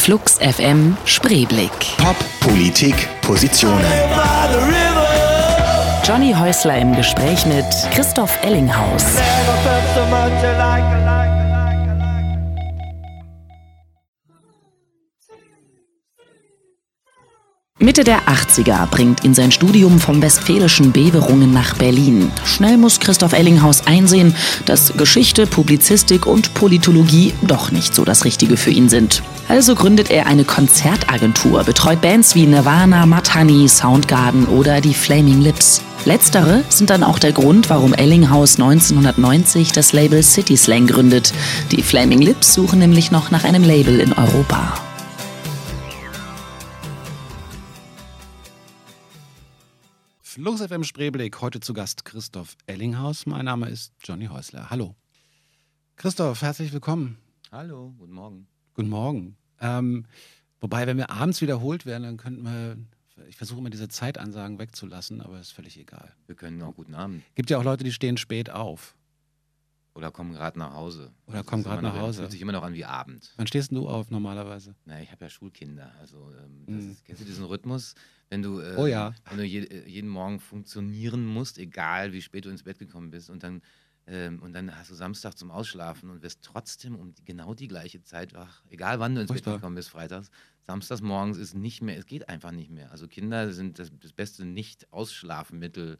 Flux FM Spreeblick. Pop, Politik, Positionen. Johnny Häusler im Gespräch mit Christoph Ellinghaus. Mitte der 80er bringt ihn sein Studium vom Westfälischen Beverungen nach Berlin. Schnell muss Christoph Ellinghaus einsehen, dass Geschichte, Publizistik und Politologie doch nicht so das Richtige für ihn sind. Also gründet er eine Konzertagentur, betreut Bands wie Nirvana, Matani, Soundgarden oder die Flaming Lips. Letztere sind dann auch der Grund, warum Ellinghaus 1990 das Label City Slang gründet. Die Flaming Lips suchen nämlich noch nach einem Label in Europa. Flux FM Spreeblick, heute zu Gast Christoph Ellinghaus. Mein Name ist Johnny Häusler. Hallo. Christoph, herzlich willkommen. Hallo, guten Morgen. Guten Morgen. Ähm, wobei, wenn wir abends wiederholt werden, dann könnten wir, ich versuche immer diese Zeitansagen wegzulassen, aber ist völlig egal. Wir können auch guten Abend. Gibt ja auch Leute, die stehen spät auf. Oder kommen gerade nach Hause. Oder kommen gerade nach noch- Hause. Hört sich immer noch an wie Abend. Wann stehst du auf normalerweise? Na, ich habe ja Schulkinder. Also, ähm, das Mhm. ist, kennst du diesen Rhythmus? Wenn du, äh, Oh ja. wenn du je, äh, jeden Morgen funktionieren musst, egal wie spät du ins Bett gekommen bist, und dann, ähm, und dann hast du Samstag zum Ausschlafen und wirst trotzdem um genau die gleiche Zeit wach, egal wann du ins. Bett gekommen bist, freitags. Samstags morgens ist nicht mehr, es geht einfach nicht mehr. Also Kinder sind das, das beste Nicht-Ausschlafmittel.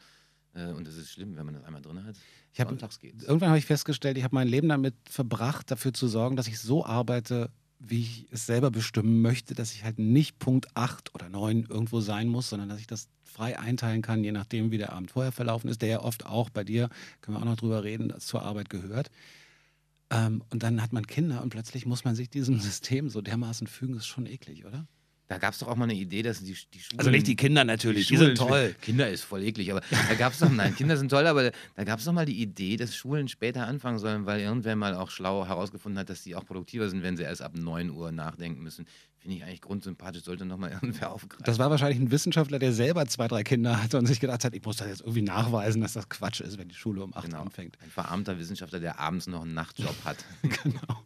Äh, und das ist schlimm, wenn man das einmal drin hat. Ich hab- Sonntags geht's. Irgendwann habe ich festgestellt, ich habe mein Leben damit verbracht, dafür zu sorgen, dass ich so arbeite, wie ich es selber bestimmen möchte, dass ich halt nicht Punkt 8 oder 9 irgendwo sein muss, sondern dass ich das frei einteilen kann, je nachdem, wie der Abend vorher verlaufen ist, der ja oft auch bei dir, können wir auch noch drüber reden, zur Arbeit gehört. Ähm, und dann hat man Kinder und plötzlich muss man sich diesem System so dermaßen fügen, ist schon eklig, oder? Da gab es doch auch mal eine Idee, dass die, die Schulen. Also nicht die Kinder natürlich, die Schulen- sind toll. Kinder ist voll eklig, aber da gab es doch, nein, Kinder sind toll, aber da gab es doch mal die Idee, dass Schulen später anfangen sollen, weil irgendwer mal auch schlau herausgefunden hat, dass die auch produktiver sind, wenn sie erst ab 9 Uhr nachdenken müssen. Finde ich eigentlich grundsympathisch, sollte nochmal irgendwer aufgreifen. Das war wahrscheinlich ein Wissenschaftler, der selber zwei, drei Kinder hatte und sich gedacht hat, ich muss das jetzt irgendwie nachweisen, dass das Quatsch ist, wenn die Schule um 8 genau. anfängt. Ein verarmter Wissenschaftler, der abends noch einen Nachtjob hat. Genau.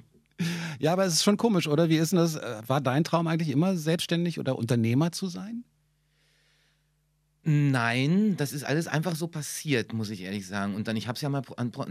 Ja, aber es ist schon komisch, oder? Wie ist denn das? Äh, War dein Traum eigentlich immer selbstständig oder Unternehmer zu sein? Nein, das ist alles einfach so passiert, muss ich ehrlich sagen. Und dann, ich habe es ja mal,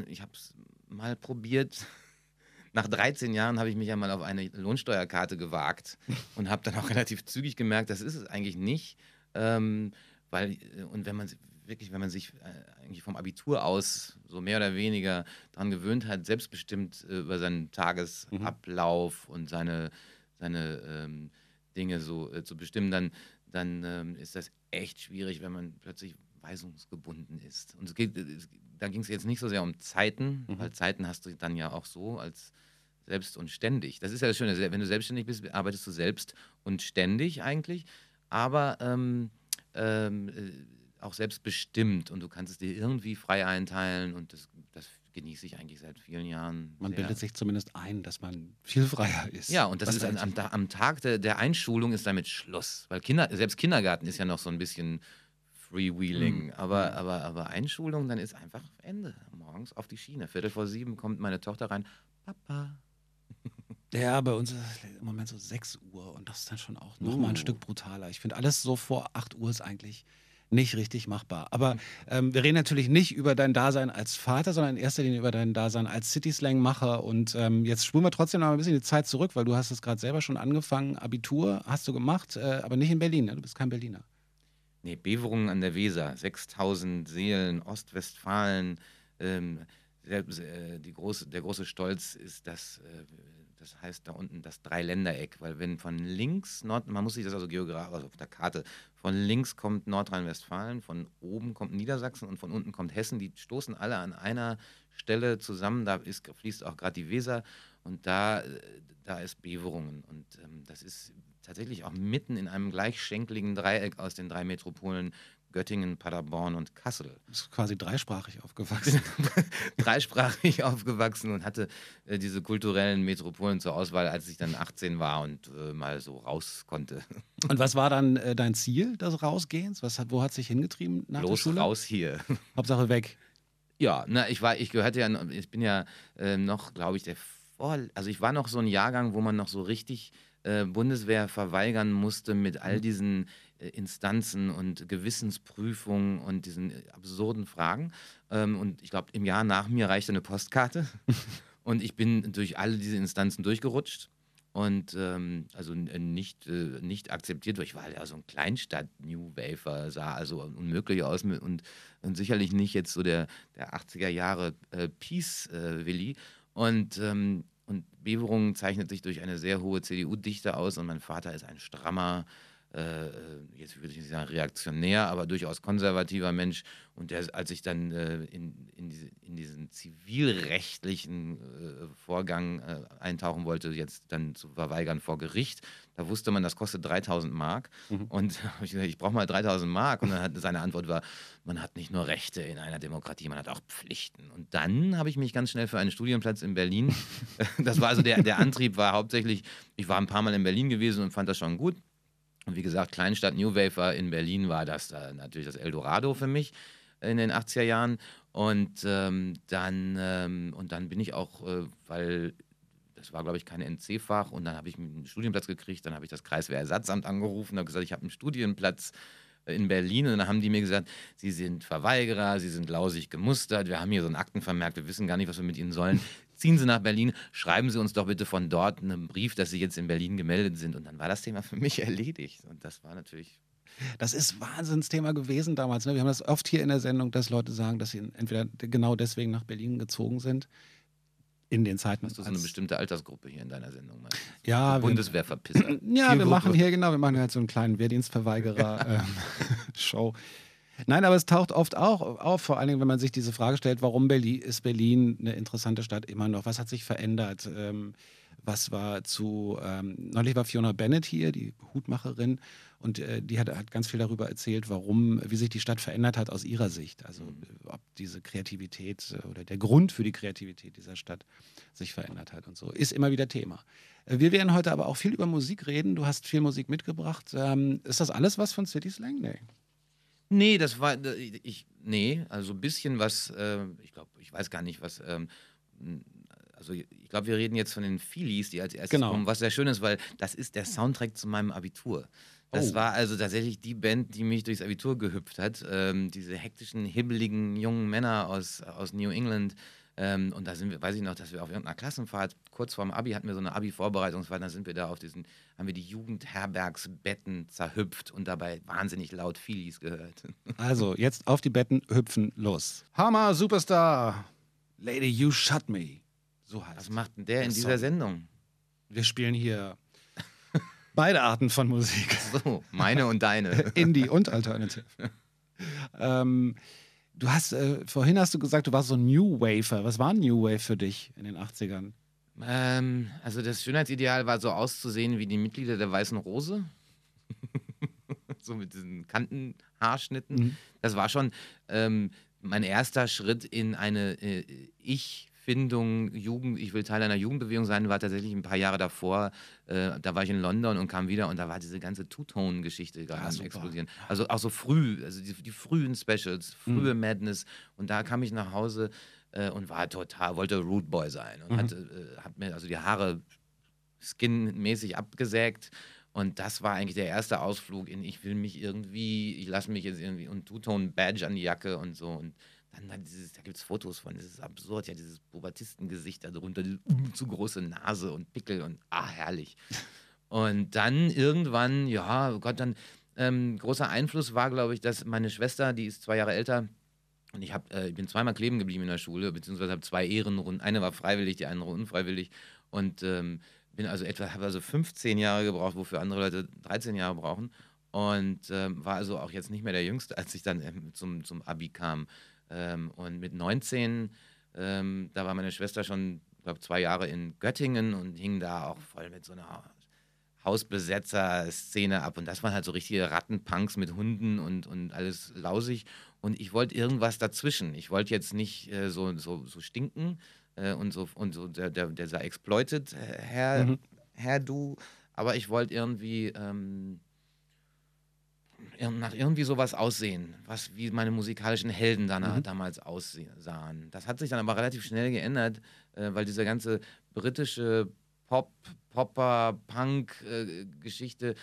ich habe es mal probiert. Nach 13 Jahren habe ich mich ja mal auf eine Lohnsteuerkarte gewagt und habe dann auch relativ zügig gemerkt, das ist es eigentlich nicht. Ähm, weil, äh, und wenn man wirklich, wenn man sich äh, eigentlich vom Abitur aus so mehr oder weniger daran gewöhnt hat, selbstbestimmt äh, über seinen Tagesablauf und seine, seine ähm, Dinge so äh, zu bestimmen, dann, dann ähm, ist das echt schwierig, wenn man plötzlich weisungsgebunden ist. Und es geht, da ging es jetzt nicht so sehr um Zeiten, Mhm. weil Zeiten hast du dann ja auch so als selbst und ständig. Das ist ja das Schöne, wenn du selbstständig bist, arbeitest du selbst und ständig eigentlich, aber ähm, ähm, äh, auch selbstbestimmt und du kannst es dir irgendwie frei einteilen und das, das genieße ich eigentlich seit vielen Jahren. Man sehr. bildet sich zumindest ein, dass man viel freier ist. Ja, und das Was ist an, am, am Tag der, der Einschulung ist damit Schluss. Weil Kinder, selbst Kindergarten ist ja noch so ein bisschen Freewheeling. Mhm. Aber, aber, aber Einschulung, dann ist einfach Ende. Morgens auf die Schiene. Viertel vor sieben kommt meine Tochter rein. Papa. Ja, bei uns ist es im Moment so 6 Uhr und das ist dann schon auch nochmal ein Uh. Stück brutaler. Ich finde, alles so vor 8 Uhr ist eigentlich nicht richtig machbar. Aber ähm, wir reden natürlich nicht über dein Dasein als Vater, sondern in erster Linie über dein Dasein als City-Slang-Macher. Und ähm, jetzt spulen wir trotzdem noch ein bisschen die Zeit zurück, weil du hast es gerade selber schon angefangen. Abitur hast du gemacht, äh, aber nicht in Berlin. Ne? Du bist kein Berliner. Nee, Beverungen an der Weser. 6000 Seelen, Ostwestfalen. Ähm, äh, die große, der große Stolz ist das, äh, das heißt da unten das Dreiländereck, weil wenn von links, Nord, man muss sich das also geografisch, also auf der Karte, von links kommt Nordrhein-Westfalen, von oben kommt Niedersachsen und von unten kommt Hessen, die stoßen alle an einer Stelle zusammen, da ist, fließt auch gerade die Weser und da, äh, da ist Beverungen. Und ähm, das ist tatsächlich auch mitten in einem gleichschenkligen Dreieck aus den drei Metropolen Göttingen, Paderborn und Kassel. Du bist quasi dreisprachig aufgewachsen. dreisprachig aufgewachsen und hatte äh, diese kulturellen Metropolen zur Auswahl, als ich dann 18 war und äh, mal so raus konnte. Und was war dann äh, dein Ziel des Rausgehens? Was hat, wo hat sich hingetrieben nach der Los Schule? raus hier. Hauptsache weg. Ja, na, ich war, ich gehörte ja, ich bin ja äh, noch, glaube ich, der vor, also ich war noch so ein Jahrgang, wo man noch so richtig äh, Bundeswehr verweigern musste mit all Mhm. diesen Instanzen und Gewissensprüfungen und diesen äh, absurden Fragen. Ähm, und ich glaube, im Jahr nach mir reichte eine Postkarte. und ich bin durch alle diese Instanzen durchgerutscht und ähm, also äh, nicht, äh, nicht akzeptiert, weil ich war ja so ein Kleinstadt-New Wafer, sah also unmöglich aus und, und sicherlich nicht jetzt so der, der 80er Jahre äh, Peace-Willi. und, ähm, und Beverungen zeichnet sich durch eine sehr hohe CDU-Dichte aus und mein Vater ist ein strammer, äh, jetzt würde ich nicht sagen reaktionär, aber durchaus konservativer Mensch. Und der, als ich dann äh, in, in, diese, in diesen zivilrechtlichen äh, Vorgang äh, eintauchen wollte, jetzt dann zu verweigern vor Gericht, da wusste man, das kostet 3000 Mark. Und da hab ich gesagt, ich brauche mal 3000 Mark. Und dann hat seine Antwort war, man hat nicht nur Rechte in einer Demokratie, man hat auch Pflichten. Und dann habe ich mich ganz schnell für einen Studienplatz in Berlin, das war also der, der Antrieb war hauptsächlich, ich war ein paar Mal in Berlin gewesen und fand das schon gut. Und wie gesagt, Kleinstadt New Wafer in Berlin war das da natürlich das Eldorado für mich in den 80er Jahren. Und, ähm, dann, ähm, und dann bin ich auch, äh, weil das war, glaube ich, kein NC-Fach und dann habe ich einen Studienplatz gekriegt, dann habe ich das Kreiswehrersatzamt angerufen, habe gesagt, ich habe einen Studienplatz in Berlin. Und dann haben die mir gesagt, Sie sind Verweigerer, Sie sind lausig gemustert, wir haben hier so einen Aktenvermerk, wir wissen gar nicht, was wir mit Ihnen sollen. Ziehen Sie nach Berlin, schreiben Sie uns doch bitte von dort einen Brief, dass Sie jetzt in Berlin gemeldet sind. Und dann war das Thema für mich erledigt. Und das war natürlich Das ist Wahnsinnsthema gewesen damals. Ne? Wir haben das oft hier in der Sendung, dass Leute sagen, dass sie entweder genau deswegen nach Berlin gezogen sind. In den Zeiten. Hast du so eine bestimmte Altersgruppe hier in deiner Sendung? meinst? Ja, Bundeswehrverpisser. Ja, wir machen hier, genau, wir machen halt so einen kleinen Wehrdienstverweigerer-Show. Nein, aber es taucht oft auch auf, vor allen Dingen, wenn man sich diese Frage stellt, warum Berlin, ist Berlin eine interessante Stadt immer noch? Was hat sich verändert? Ähm, was war zu, ähm, neulich war Fiona Bennett hier, die Hutmacherin, und äh, die hat, hat ganz viel darüber erzählt, warum, wie sich die Stadt verändert hat aus ihrer Sicht. Also äh, ob diese Kreativität äh, oder der Grund für die Kreativität dieser Stadt sich verändert hat und so. Ist immer wieder Thema. Äh, Wir werden heute aber auch viel über Musik reden. Du hast viel Musik mitgebracht. Ähm, ist das alles was von City Slang? Nee. Nee, das war, ich, nee, also ein bisschen was, äh, ich glaube, ich weiß gar nicht, was, ähm, also ich glaube, wir reden jetzt von den Feelies, die als erstes Genau. kommen, was sehr schön ist, weil das ist der Soundtrack zu meinem Abitur. Das Oh. war also tatsächlich die Band, die mich durchs Abitur gehüpft hat. Ähm, diese hektischen, hibbeligen jungen Männer aus, aus New England. Ähm, und da sind wir, weiß ich noch, dass wir auf irgendeiner Klassenfahrt, kurz vorm Abi, hatten wir so eine Abi-Vorbereitungsfahrt, da sind wir da auf diesen, haben wir die Jugendherbergsbetten zerhüpft und dabei wahnsinnig laut Feelies gehört. Also, jetzt auf die Betten hüpfen, los. Hammer, Superstar. Lady, you shut me. So heißt Was macht denn der in Der dieser Song. Sendung? Wir spielen hier beide Arten von Musik. So, meine und deine. Indie und Alternative. ähm, du hast, äh, vorhin hast du gesagt, du warst so ein New Wafer. Was war ein New Wave für dich in den 80ern? ähm, also das Schönheitsideal war so auszusehen wie die Mitglieder der Weißen Rose. so mit diesen Kantenhaarschnitten. Mhm. Das war schon ähm, mein erster Schritt in eine äh, Ich-Findung, Jugend, ich will Teil einer Jugendbewegung sein, war tatsächlich ein paar Jahre davor. Äh, da war ich in London und kam wieder und da war diese ganze Two-Tone-Geschichte gerade Ah, am explodieren. Also auch so früh, also die, die frühen Specials, frühe Madness. Und da kam ich nach Hause äh, und war total, wollte Root Boy sein und Mhm. hatte, äh, hat mir also die Haare skinmäßig abgesägt. Und das war eigentlich der erste Ausflug in, ich will mich irgendwie, ich lasse mich jetzt irgendwie und Two-Tone-Badge an die Jacke und so. Und dann, dann dieses, da gibt es Fotos von, das ist absurd, ja, dieses Pubertistengesicht da drunter, diese uh, zu große Nase und Pickel und ah, herrlich. Und dann irgendwann, ja, oh Gott, dann ähm, großer Einfluss war, glaube ich, dass meine Schwester, die ist zwei Jahre älter, und ich, hab, äh, ich bin zweimal kleben geblieben in der Schule, beziehungsweise habe zwei Ehrenrunden. Eine war freiwillig, die andere unfreiwillig. Und ähm, bin also etwa, habe also 15 Jahre gebraucht, wofür andere Leute 13 Jahre brauchen. Und ähm, war also auch jetzt nicht mehr der Jüngste, als ich dann ähm, zum, zum Abi kam. Ähm, und mit 19, ähm, da war meine Schwester schon, glaube zwei Jahre in Göttingen und hing da auch voll mit so einer Hausbesetzer-Szene ab. Und das waren halt so richtige Rattenpunks mit Hunden und, und alles lausig. Und ich wollte irgendwas dazwischen. Ich wollte jetzt nicht äh, so, so, so stinken äh, und so, und so der, der, dieser Exploited äh, Herr, Mhm. Herr Du, aber ich wollte irgendwie. Ähm, nach irgendwie sowas aussehen, was wie meine musikalischen Helden dann, Mhm. damals aussahen. Das hat sich dann aber relativ schnell geändert, äh, weil diese ganze britische Pop, Popper, Punk-Geschichte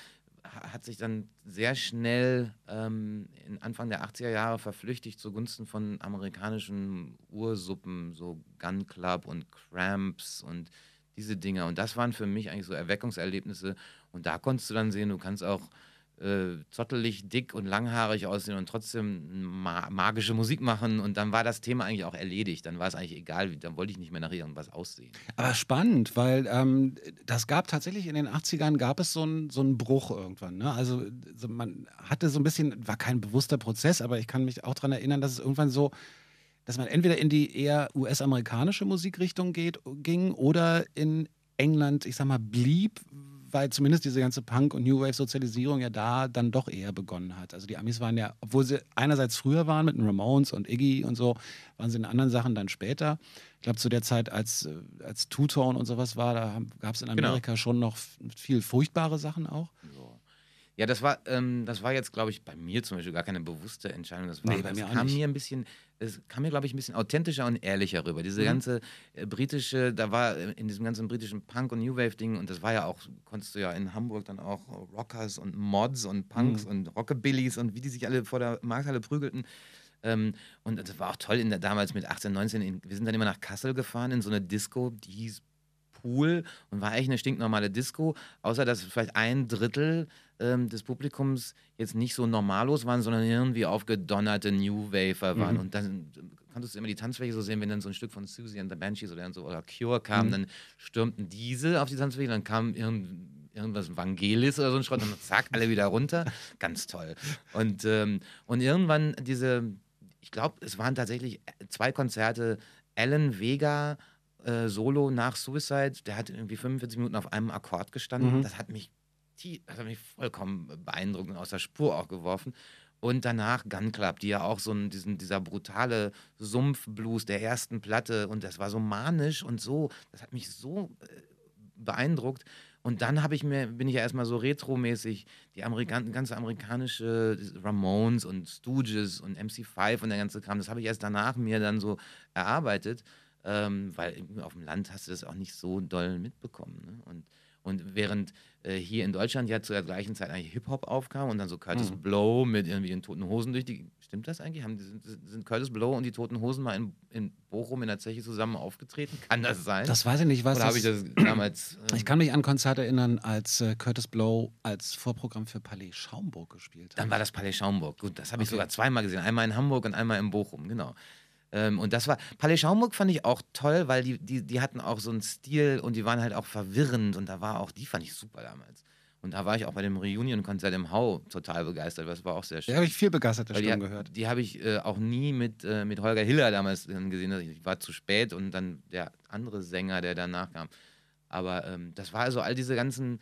hat sich dann sehr schnell ähm, in Anfang der 80er Jahre verflüchtigt zugunsten von amerikanischen Ursuppen, so Gun Club und Cramps und diese Dinge. Und das waren für mich eigentlich so Erweckungserlebnisse. Und da konntest du dann sehen, du kannst auch äh, zottelig, dick und langhaarig aussehen und trotzdem ma magische Musik machen. Und dann war das Thema eigentlich auch erledigt. Dann war es eigentlich egal, dann wollte ich nicht mehr nach irgendwas aussehen. Aber spannend, weil ähm, das gab tatsächlich in den 80ern gab es so einen so Bruch irgendwann. Ne? Also so, man hatte so ein bisschen, war kein bewusster Prozess, aber ich kann mich auch daran erinnern, dass es irgendwann so, dass man entweder in die eher US-amerikanische Musikrichtung geht, ging oder in England, ich sag mal, blieb, weil zumindest diese ganze Punk- und New Wave-Sozialisierung ja da dann doch eher begonnen hat. Also die Amis waren ja, obwohl sie einerseits früher waren mit den Ramones und Iggy und so, waren sie in anderen Sachen dann später. Ich glaube, zu der Zeit, als, äh, als Two-Tone und sowas war, da gab es in Genau. Amerika schon noch viel furchtbare Sachen auch. So. Ja, das war, ähm, das war jetzt, glaube ich, bei mir zum Beispiel gar keine bewusste Entscheidung. Das, war, Nee, bei das mir auch kam nicht. mir ein bisschen, es kam mir, glaube ich, ein bisschen authentischer und ehrlicher rüber. Diese Mhm. ganze äh, britische, da war äh, in diesem ganzen britischen Punk- und New Wave-Ding, und das war ja auch, konntest du ja in Hamburg dann auch Rockers und Mods und Punks Mhm. und Rockabillys und wie die sich alle vor der Markthalle prügelten. Ähm, und das war auch toll in der, damals mit 18, 19. In, wir sind dann immer nach Kassel gefahren in so eine Disco, die hieß Pool und war eigentlich eine stinknormale Disco, außer dass vielleicht ein Drittel ähm, des Publikums jetzt nicht so normallos waren, sondern irgendwie aufgedonnerte New Wafer waren. Mhm. Und dann konntest du immer die Tanzfläche so sehen, wenn dann so ein Stück von Susie and the Banshees oder, so, oder Cure kam, Mhm. dann stürmten diese auf die Tanzfläche, dann kam irgend, irgendwas Vangelis oder so ein Schrott und dann zack, alle wieder runter. Ganz toll. Und, ähm, und irgendwann diese, ich glaube, es waren tatsächlich zwei Konzerte, Alan Vega äh, Solo nach Suicide, der hat irgendwie 45 Minuten auf einem Akkord gestanden. Mhm. Das hat mich das hat mich vollkommen beeindruckt und aus der Spur auch geworfen. Und danach Gun Club, die ja auch so ein, diesen, dieser brutale Sumpfblues der ersten Platte und das war so manisch und so, das hat mich so äh, beeindruckt. Und dann habe ich mir, bin ich ja erstmal so retromäßig die Amerikan ganze amerikanische Ramones und Stooges und MC5 und der ganze Kram, das habe ich erst danach mir dann so erarbeitet, ähm, weil auf dem Land hast du das auch nicht so doll mitbekommen. Ne? Und, und während äh, hier in Deutschland ja zur gleichen Zeit eigentlich Hip-Hop aufkam und dann so Curtis Mhm. Blow mit irgendwie den Toten Hosen durch die. Stimmt das eigentlich? Haben, sind, sind Curtis Blow und die Toten Hosen mal in, in Bochum in der Zeche zusammen aufgetreten? Kann das sein? Das weiß ich nicht, was Oder habe ich das damals. ähm, Ich kann mich an Konzerte erinnern, als äh, Curtis Blow als Vorprogramm für Palais Schaumburg gespielt hat. Dann war das Palais Schaumburg. Gut, das habe ich Okay. sogar zweimal gesehen. Einmal in Hamburg und einmal in Bochum, genau. Ähm, und das war, Palais Schaumburg fand ich auch toll, weil die, die, die hatten auch so einen Stil und die waren halt auch verwirrend und da war auch, die fand ich super damals. Und da war ich auch bei dem Reunion-Konzert im Hau total begeistert, das war auch sehr schön. Da habe ich viel begeisterte Stimmen die, gehört. Die habe ich äh, auch nie mit, äh, mit Holger Hiller damals gesehen. Also Ich war zu spät und dann der andere Sänger, der danach kam. Aber ähm, das war also all diese ganzen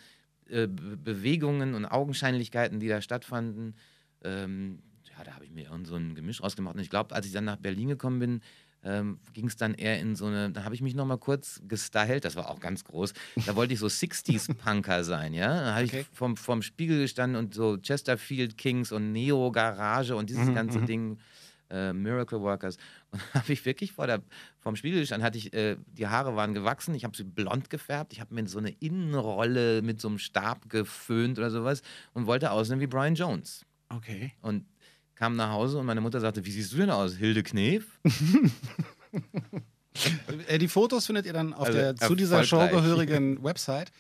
äh, Be Bewegungen und Augenscheinlichkeiten, die da stattfanden. Ähm, ja, da habe ich mir irgend so ein Gemisch rausgemacht. Und ich glaube, als ich dann nach Berlin gekommen bin, ähm, ging es dann eher in so eine, da habe ich mich nochmal kurz gestylt, das war auch ganz groß. Da wollte ich so 60s-Punker sein, ja. Da habe Okay. ich vorm, vorm Spiegel gestanden und so Chesterfield Kings und Neo Garage und dieses Mhm, ganze mhm. Ding, äh, Miracle Workers. Und da habe ich wirklich vor der, vorm Spiegel gestanden, hatte ich, äh, die Haare waren gewachsen, ich habe sie blond gefärbt, ich habe mir so eine Innenrolle mit so einem Stab geföhnt oder sowas und wollte aussehen wie Brian Jones. Okay. Und kam nach Hause und meine Mutter sagte, wie siehst du denn aus? Hilde Knef? Äh, Die Fotos findet ihr dann auf Also der zu dieser Show gehörigen Website.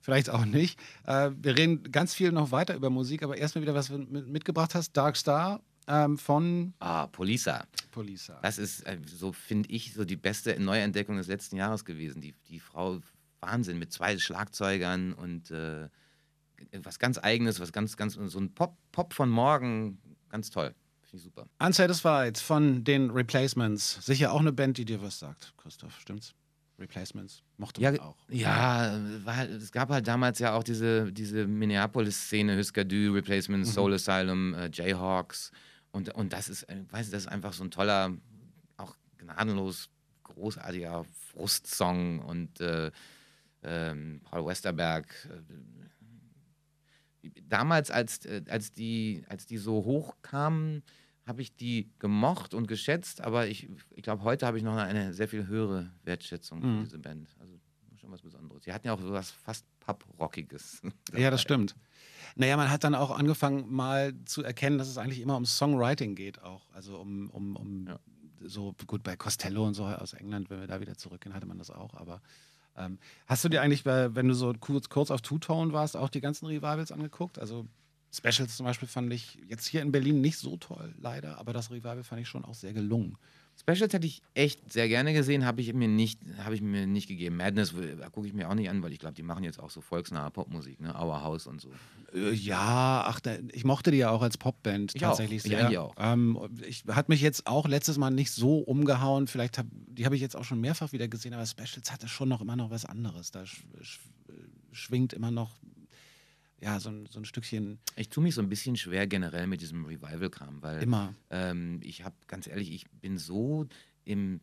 Vielleicht auch nicht. Äh, wir reden ganz viel noch weiter über Musik, aber erstmal wieder, was du mit, mitgebracht hast. Dark Star ähm, von Ah, Polisa. Polisa. Das ist, äh, so finde ich, so die beste Neuentdeckung des letzten Jahres gewesen. Die, die Frau, Wahnsinn, mit zwei Schlagzeugern und äh, was ganz Eigenes, was ganz, ganz, so ein Pop, Pop von morgen, ganz toll. Finde ich super. Unsatisfied von den Replacements. Sicher auch eine Band, die dir was sagt, Christoph. Stimmt's? Replacements. Mochte Ja, man auch. ja war, es gab halt damals ja auch diese, diese Minneapolis-Szene, Husker Du, Replacement, Soul Asylum, äh, Jayhawks. Und, und das ist, äh, weiß das ist einfach so ein toller, auch gnadenlos großartiger Frustsong. Und äh, ähm, Paul Westerberg, äh, damals, als, äh, als, die, als die so hochkamen, habe ich die gemocht und geschätzt, aber ich, ich glaube, heute habe ich noch eine sehr viel höhere Wertschätzung für Mhm. diese Band. Also schon was Besonderes. Sie hatten ja auch sowas fast Pop-Rockiges. Ja, das stimmt. Naja, man hat dann auch angefangen, mal zu erkennen, dass es eigentlich immer um Songwriting geht auch. Also um, um, um Ja. so, gut, bei Costello und so aus England, wenn wir da wieder zurückgehen, hatte man das auch. Aber ähm, hast du dir eigentlich, wenn du so kurz, kurz auf Two-Tone warst, auch die ganzen Revivals angeguckt? Also Specials zum Beispiel fand ich jetzt hier in Berlin nicht so toll, leider, aber das Revival fand ich schon auch sehr gelungen. Specials hätte ich echt sehr gerne gesehen, habe ich mir nicht, habe ich mir nicht gegeben. Madness äh, gucke ich mir auch nicht an, weil ich glaube, die machen jetzt auch so volksnahe Popmusik, ne? Our House und so. Äh, Ja, ach, da, ich mochte die ja auch als Popband Ich tatsächlich auch. Sehr. eigentlich auch. Ähm, ich hat mich jetzt auch letztes Mal nicht so umgehauen. Vielleicht hab, die habe ich jetzt auch schon mehrfach wieder gesehen, aber Specials hatte schon noch immer noch was anderes. Da sch, sch, schwingt immer noch ja so ein, so ein Stückchen Ich tue mich so ein bisschen schwer generell mit diesem Revival-Kram, weil immer. ähm, ich habe, ganz ehrlich, ich bin so im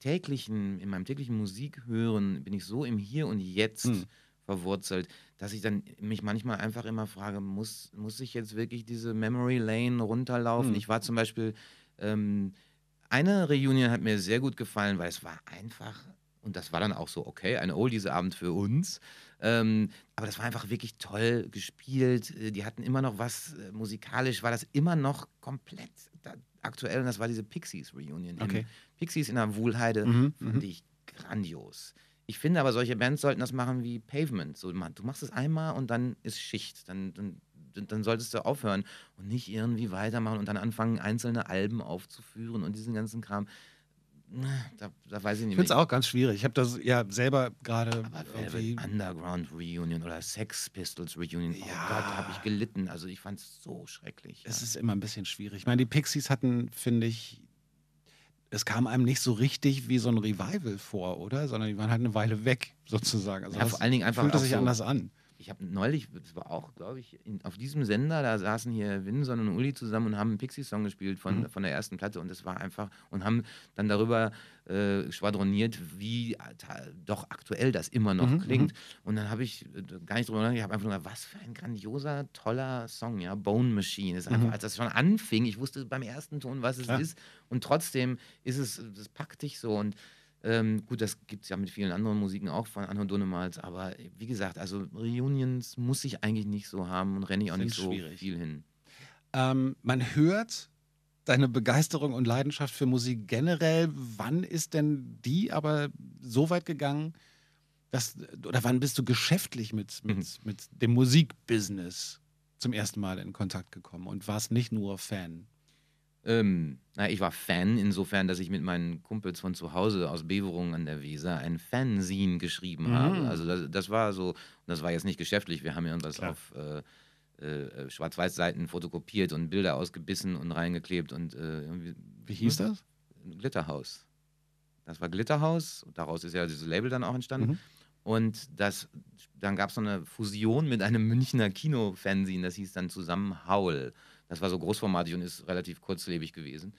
täglichen, in meinem täglichen Musikhören, bin ich so im Hier und Jetzt Hm. verwurzelt, dass ich dann mich manchmal einfach immer frage, muss, muss ich jetzt wirklich diese Memory Lane runterlaufen? Hm. Ich war zum Beispiel, ähm, eine Reunion hat mir sehr gut gefallen, weil es war einfach, und das war dann auch so, okay, ein Oldies-Abend für uns. Ähm, aber das war einfach wirklich toll gespielt. Äh, Die hatten immer noch was, äh, musikalisch war das immer noch komplett da, aktuell und das war diese Pixies-Reunion. Okay. Pixies in der Wuhlheide Mhm, fand mhm. ich grandios. Ich finde aber, solche Bands sollten das machen wie Pavement. So, man, du machst es einmal und dann ist Schicht. Dann, dann- dann solltest du aufhören und nicht irgendwie weitermachen und dann anfangen, einzelne Alben aufzuführen und diesen ganzen Kram. Da, da weiß ich Ich nicht finde es auch ganz schwierig. Ich habe das ja selber gerade Underground Reunion oder Sex Pistols Reunion, oh Ja. Gott, habe ich gelitten. Also ich fand es so schrecklich. Es ja. ist immer ein bisschen schwierig. Ich meine, die Pixies hatten, finde ich, es kam einem nicht so richtig wie so ein Revival vor, oder? Sondern die waren halt eine Weile weg, sozusagen. Also Ja, vor allen Dingen einfach fühlte auch sich so- anders an. Ich habe neulich, das war auch, glaube ich, in, auf diesem Sender, da saßen hier Winson und Uli zusammen und haben einen Pixie-Song gespielt von, Mhm. von der ersten Platte und das war einfach, und haben dann darüber äh, schwadroniert, wie doch aktuell das immer noch Mhm, klingt. Und dann habe ich äh, gar nicht drüber nachgedacht, ich habe einfach nur gedacht, was für ein grandioser, toller Song, ja, Bone Machine. Das ist einfach, Mhm. als das schon anfing, ich wusste beim ersten Ton, was es Klar. ist und trotzdem ist es, das packt dich so und ähm, gut, das gibt es ja mit vielen anderen Musiken auch von Anno Donemals, aber wie gesagt, also Reunions muss ich eigentlich nicht so haben und renne ich auch nicht so schwierig. viel hin. Ähm, man hört deine Begeisterung und Leidenschaft für Musik generell. Wann ist denn die aber so weit gegangen, dass, oder wann bist du geschäftlich mit, mit, Mhm. mit dem Musikbusiness zum ersten Mal in Kontakt gekommen und warst nicht nur Fan? Ähm, na, ich war Fan insofern, dass ich mit meinen Kumpels von zu Hause aus Beverungen an der Weser ein Fanzine geschrieben Mhm. habe. Also das, das war so, und das war jetzt nicht geschäftlich, wir haben ja das Klar. auf äh, äh, Schwarz-Weiß-Seiten fotokopiert und Bilder ausgebissen und reingeklebt und äh, Wie hieß das? Glitterhaus. Das war Glitterhaus, daraus ist ja dieses Label dann auch entstanden. Mhm. Und das, dann gab es so eine Fusion mit einem Münchner Kino-Fernsehen, das hieß dann zusammen Haul. Das war so großformatig und ist relativ kurzlebig gewesen.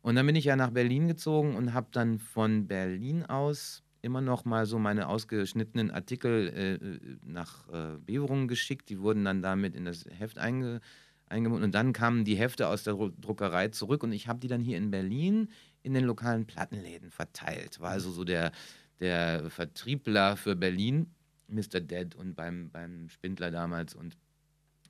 Und dann bin ich ja nach Berlin gezogen und habe dann von Berlin aus immer noch mal so meine ausgeschnittenen Artikel äh, äh, nach äh, Beverungen geschickt. Die wurden dann damit in das Heft einge, eingebunden. Und dann kamen die Hefte aus der Dru- Druckerei zurück und ich habe die dann hier in Berlin in den lokalen Plattenläden verteilt. War also so der, der Vertriebler für Berlin, Mr. Dead und beim, beim Spindler damals und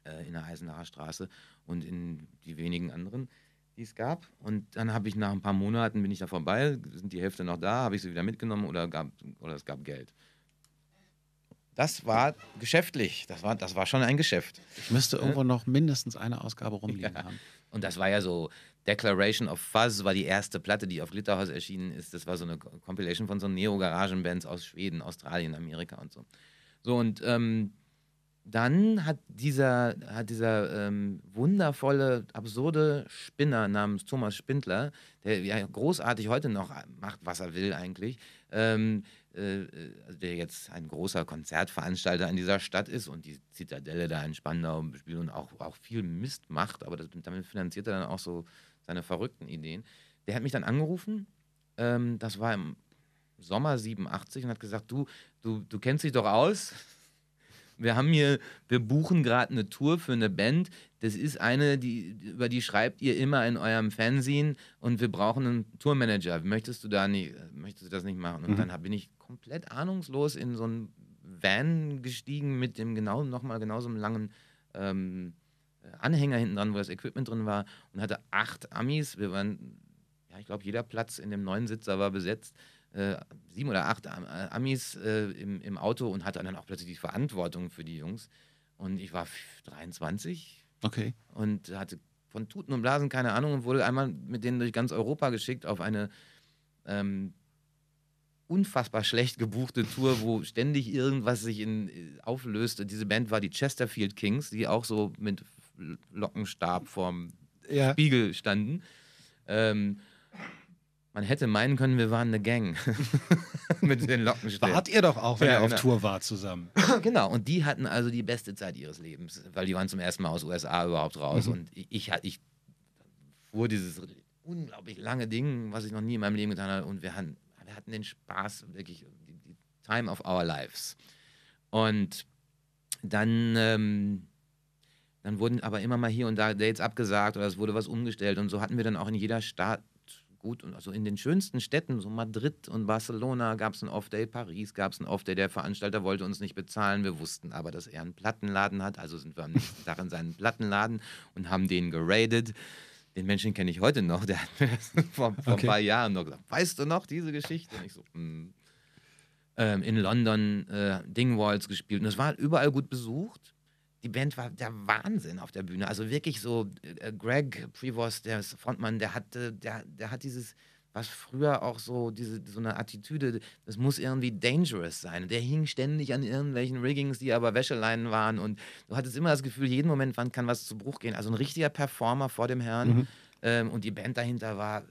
äh, in der Eisenacher Straße und in die wenigen anderen, die es gab. Und dann habe ich nach ein paar Monaten bin ich da vorbei, sind die Hälfte noch da, habe ich sie wieder mitgenommen oder, gab, oder es gab Geld. Das war geschäftlich. Das war, das war schon ein Geschäft. Ich müsste irgendwo noch mindestens eine Ausgabe rumliegen Ja. haben. Und das war ja so, Declaration of Fuzz war die erste Platte, die auf Glitterhaus erschienen ist. Das war so eine Compilation von so Neo-Garagen-Bands aus Schweden, Australien, Amerika und so. So, und ähm, dann hat dieser, hat dieser ähm, wundervolle, absurde Spinner namens Thomas Spindler, der ja großartig heute noch macht, was er will eigentlich, ähm, äh, äh, der jetzt ein großer Konzertveranstalter in dieser Stadt ist und die Zitadelle da in Spandau spielt und auch, auch viel Mist macht, aber das, damit finanziert er dann auch so seine verrückten Ideen. Der hat mich dann angerufen, ähm, das war im Sommer 87 und hat gesagt, du, du, du kennst dich doch aus. Wir haben hier, wir buchen gerade eine Tour für eine Band. Das ist eine, die, über die schreibt ihr immer in eurem Fernsehen und wir brauchen einen Tourmanager. Möchtest du da nicht, möchtest du das nicht machen? Und Mhm. dann bin ich komplett ahnungslos in so einen Van gestiegen mit dem genau, nochmal genauso einem langen ähm, Anhänger hinten dran, wo das Equipment drin war und hatte acht Amis. Wir waren, ja, ich glaube, jeder Platz in dem neuen Sitzer war besetzt. Äh, sieben oder acht äh, Amis äh, im, im Auto und hatte dann auch plötzlich die Verantwortung für die Jungs. Und ich war f- 23 Okay. und hatte von Tuten und Blasen keine Ahnung und wurde einmal mit denen durch ganz Europa geschickt auf eine ähm, unfassbar schlecht gebuchte Tour, wo ständig irgendwas sich in, äh, auflöste. Diese Band war die Chesterfield Kings, die auch so mit Lockenstab vorm Ja. Spiegel standen. Ähm, man hätte meinen können, wir waren eine Gang mit den Lockenstäben. Wart ihr doch auch, wenn Ja, ihr auf genau. Tour wart zusammen. Genau, und die hatten also die beste Zeit ihres Lebens, weil die waren zum ersten Mal aus USA überhaupt raus. Mhm. Und ich, ich, ich fuhr dieses unglaublich lange Ding, was ich noch nie in meinem Leben getan habe. Und wir hatten, wir hatten den Spaß, wirklich, die, die Time of our lives. Und dann, ähm, dann wurden aber immer mal hier und da Dates abgesagt oder es wurde was umgestellt. Und so hatten wir dann auch in jeder Stadt gut und also in den schönsten Städten, so Madrid und Barcelona, gab es einen Off-Day, Paris gab es einen Off-Day, der Veranstalter wollte uns nicht bezahlen. Wir wussten aber, dass er einen Plattenladen hat, also sind wir am nächsten Tag in seinen Plattenladen und haben den geradet. Den Menschen kenne ich heute noch, der hat mir das vor, vor Okay. ein paar Jahren noch gesagt, weißt du noch diese Geschichte? Und ich so, hm. ähm, in London äh, Dingwalls gespielt und es war überall gut besucht. Die Band war der Wahnsinn auf der Bühne. Also wirklich so, äh, Greg Prevost, der ist Frontmann, der hatte, der, der hat dieses, was früher auch so, diese, so eine Attitüde, das muss irgendwie dangerous sein. Der hing ständig an irgendwelchen Riggings, die aber Wäscheleinen waren und du hattest immer das Gefühl, jeden Moment wann kann was zu Bruch gehen. Also ein richtiger Performer vor dem Herrn. Mhm. Ähm, und die Band dahinter war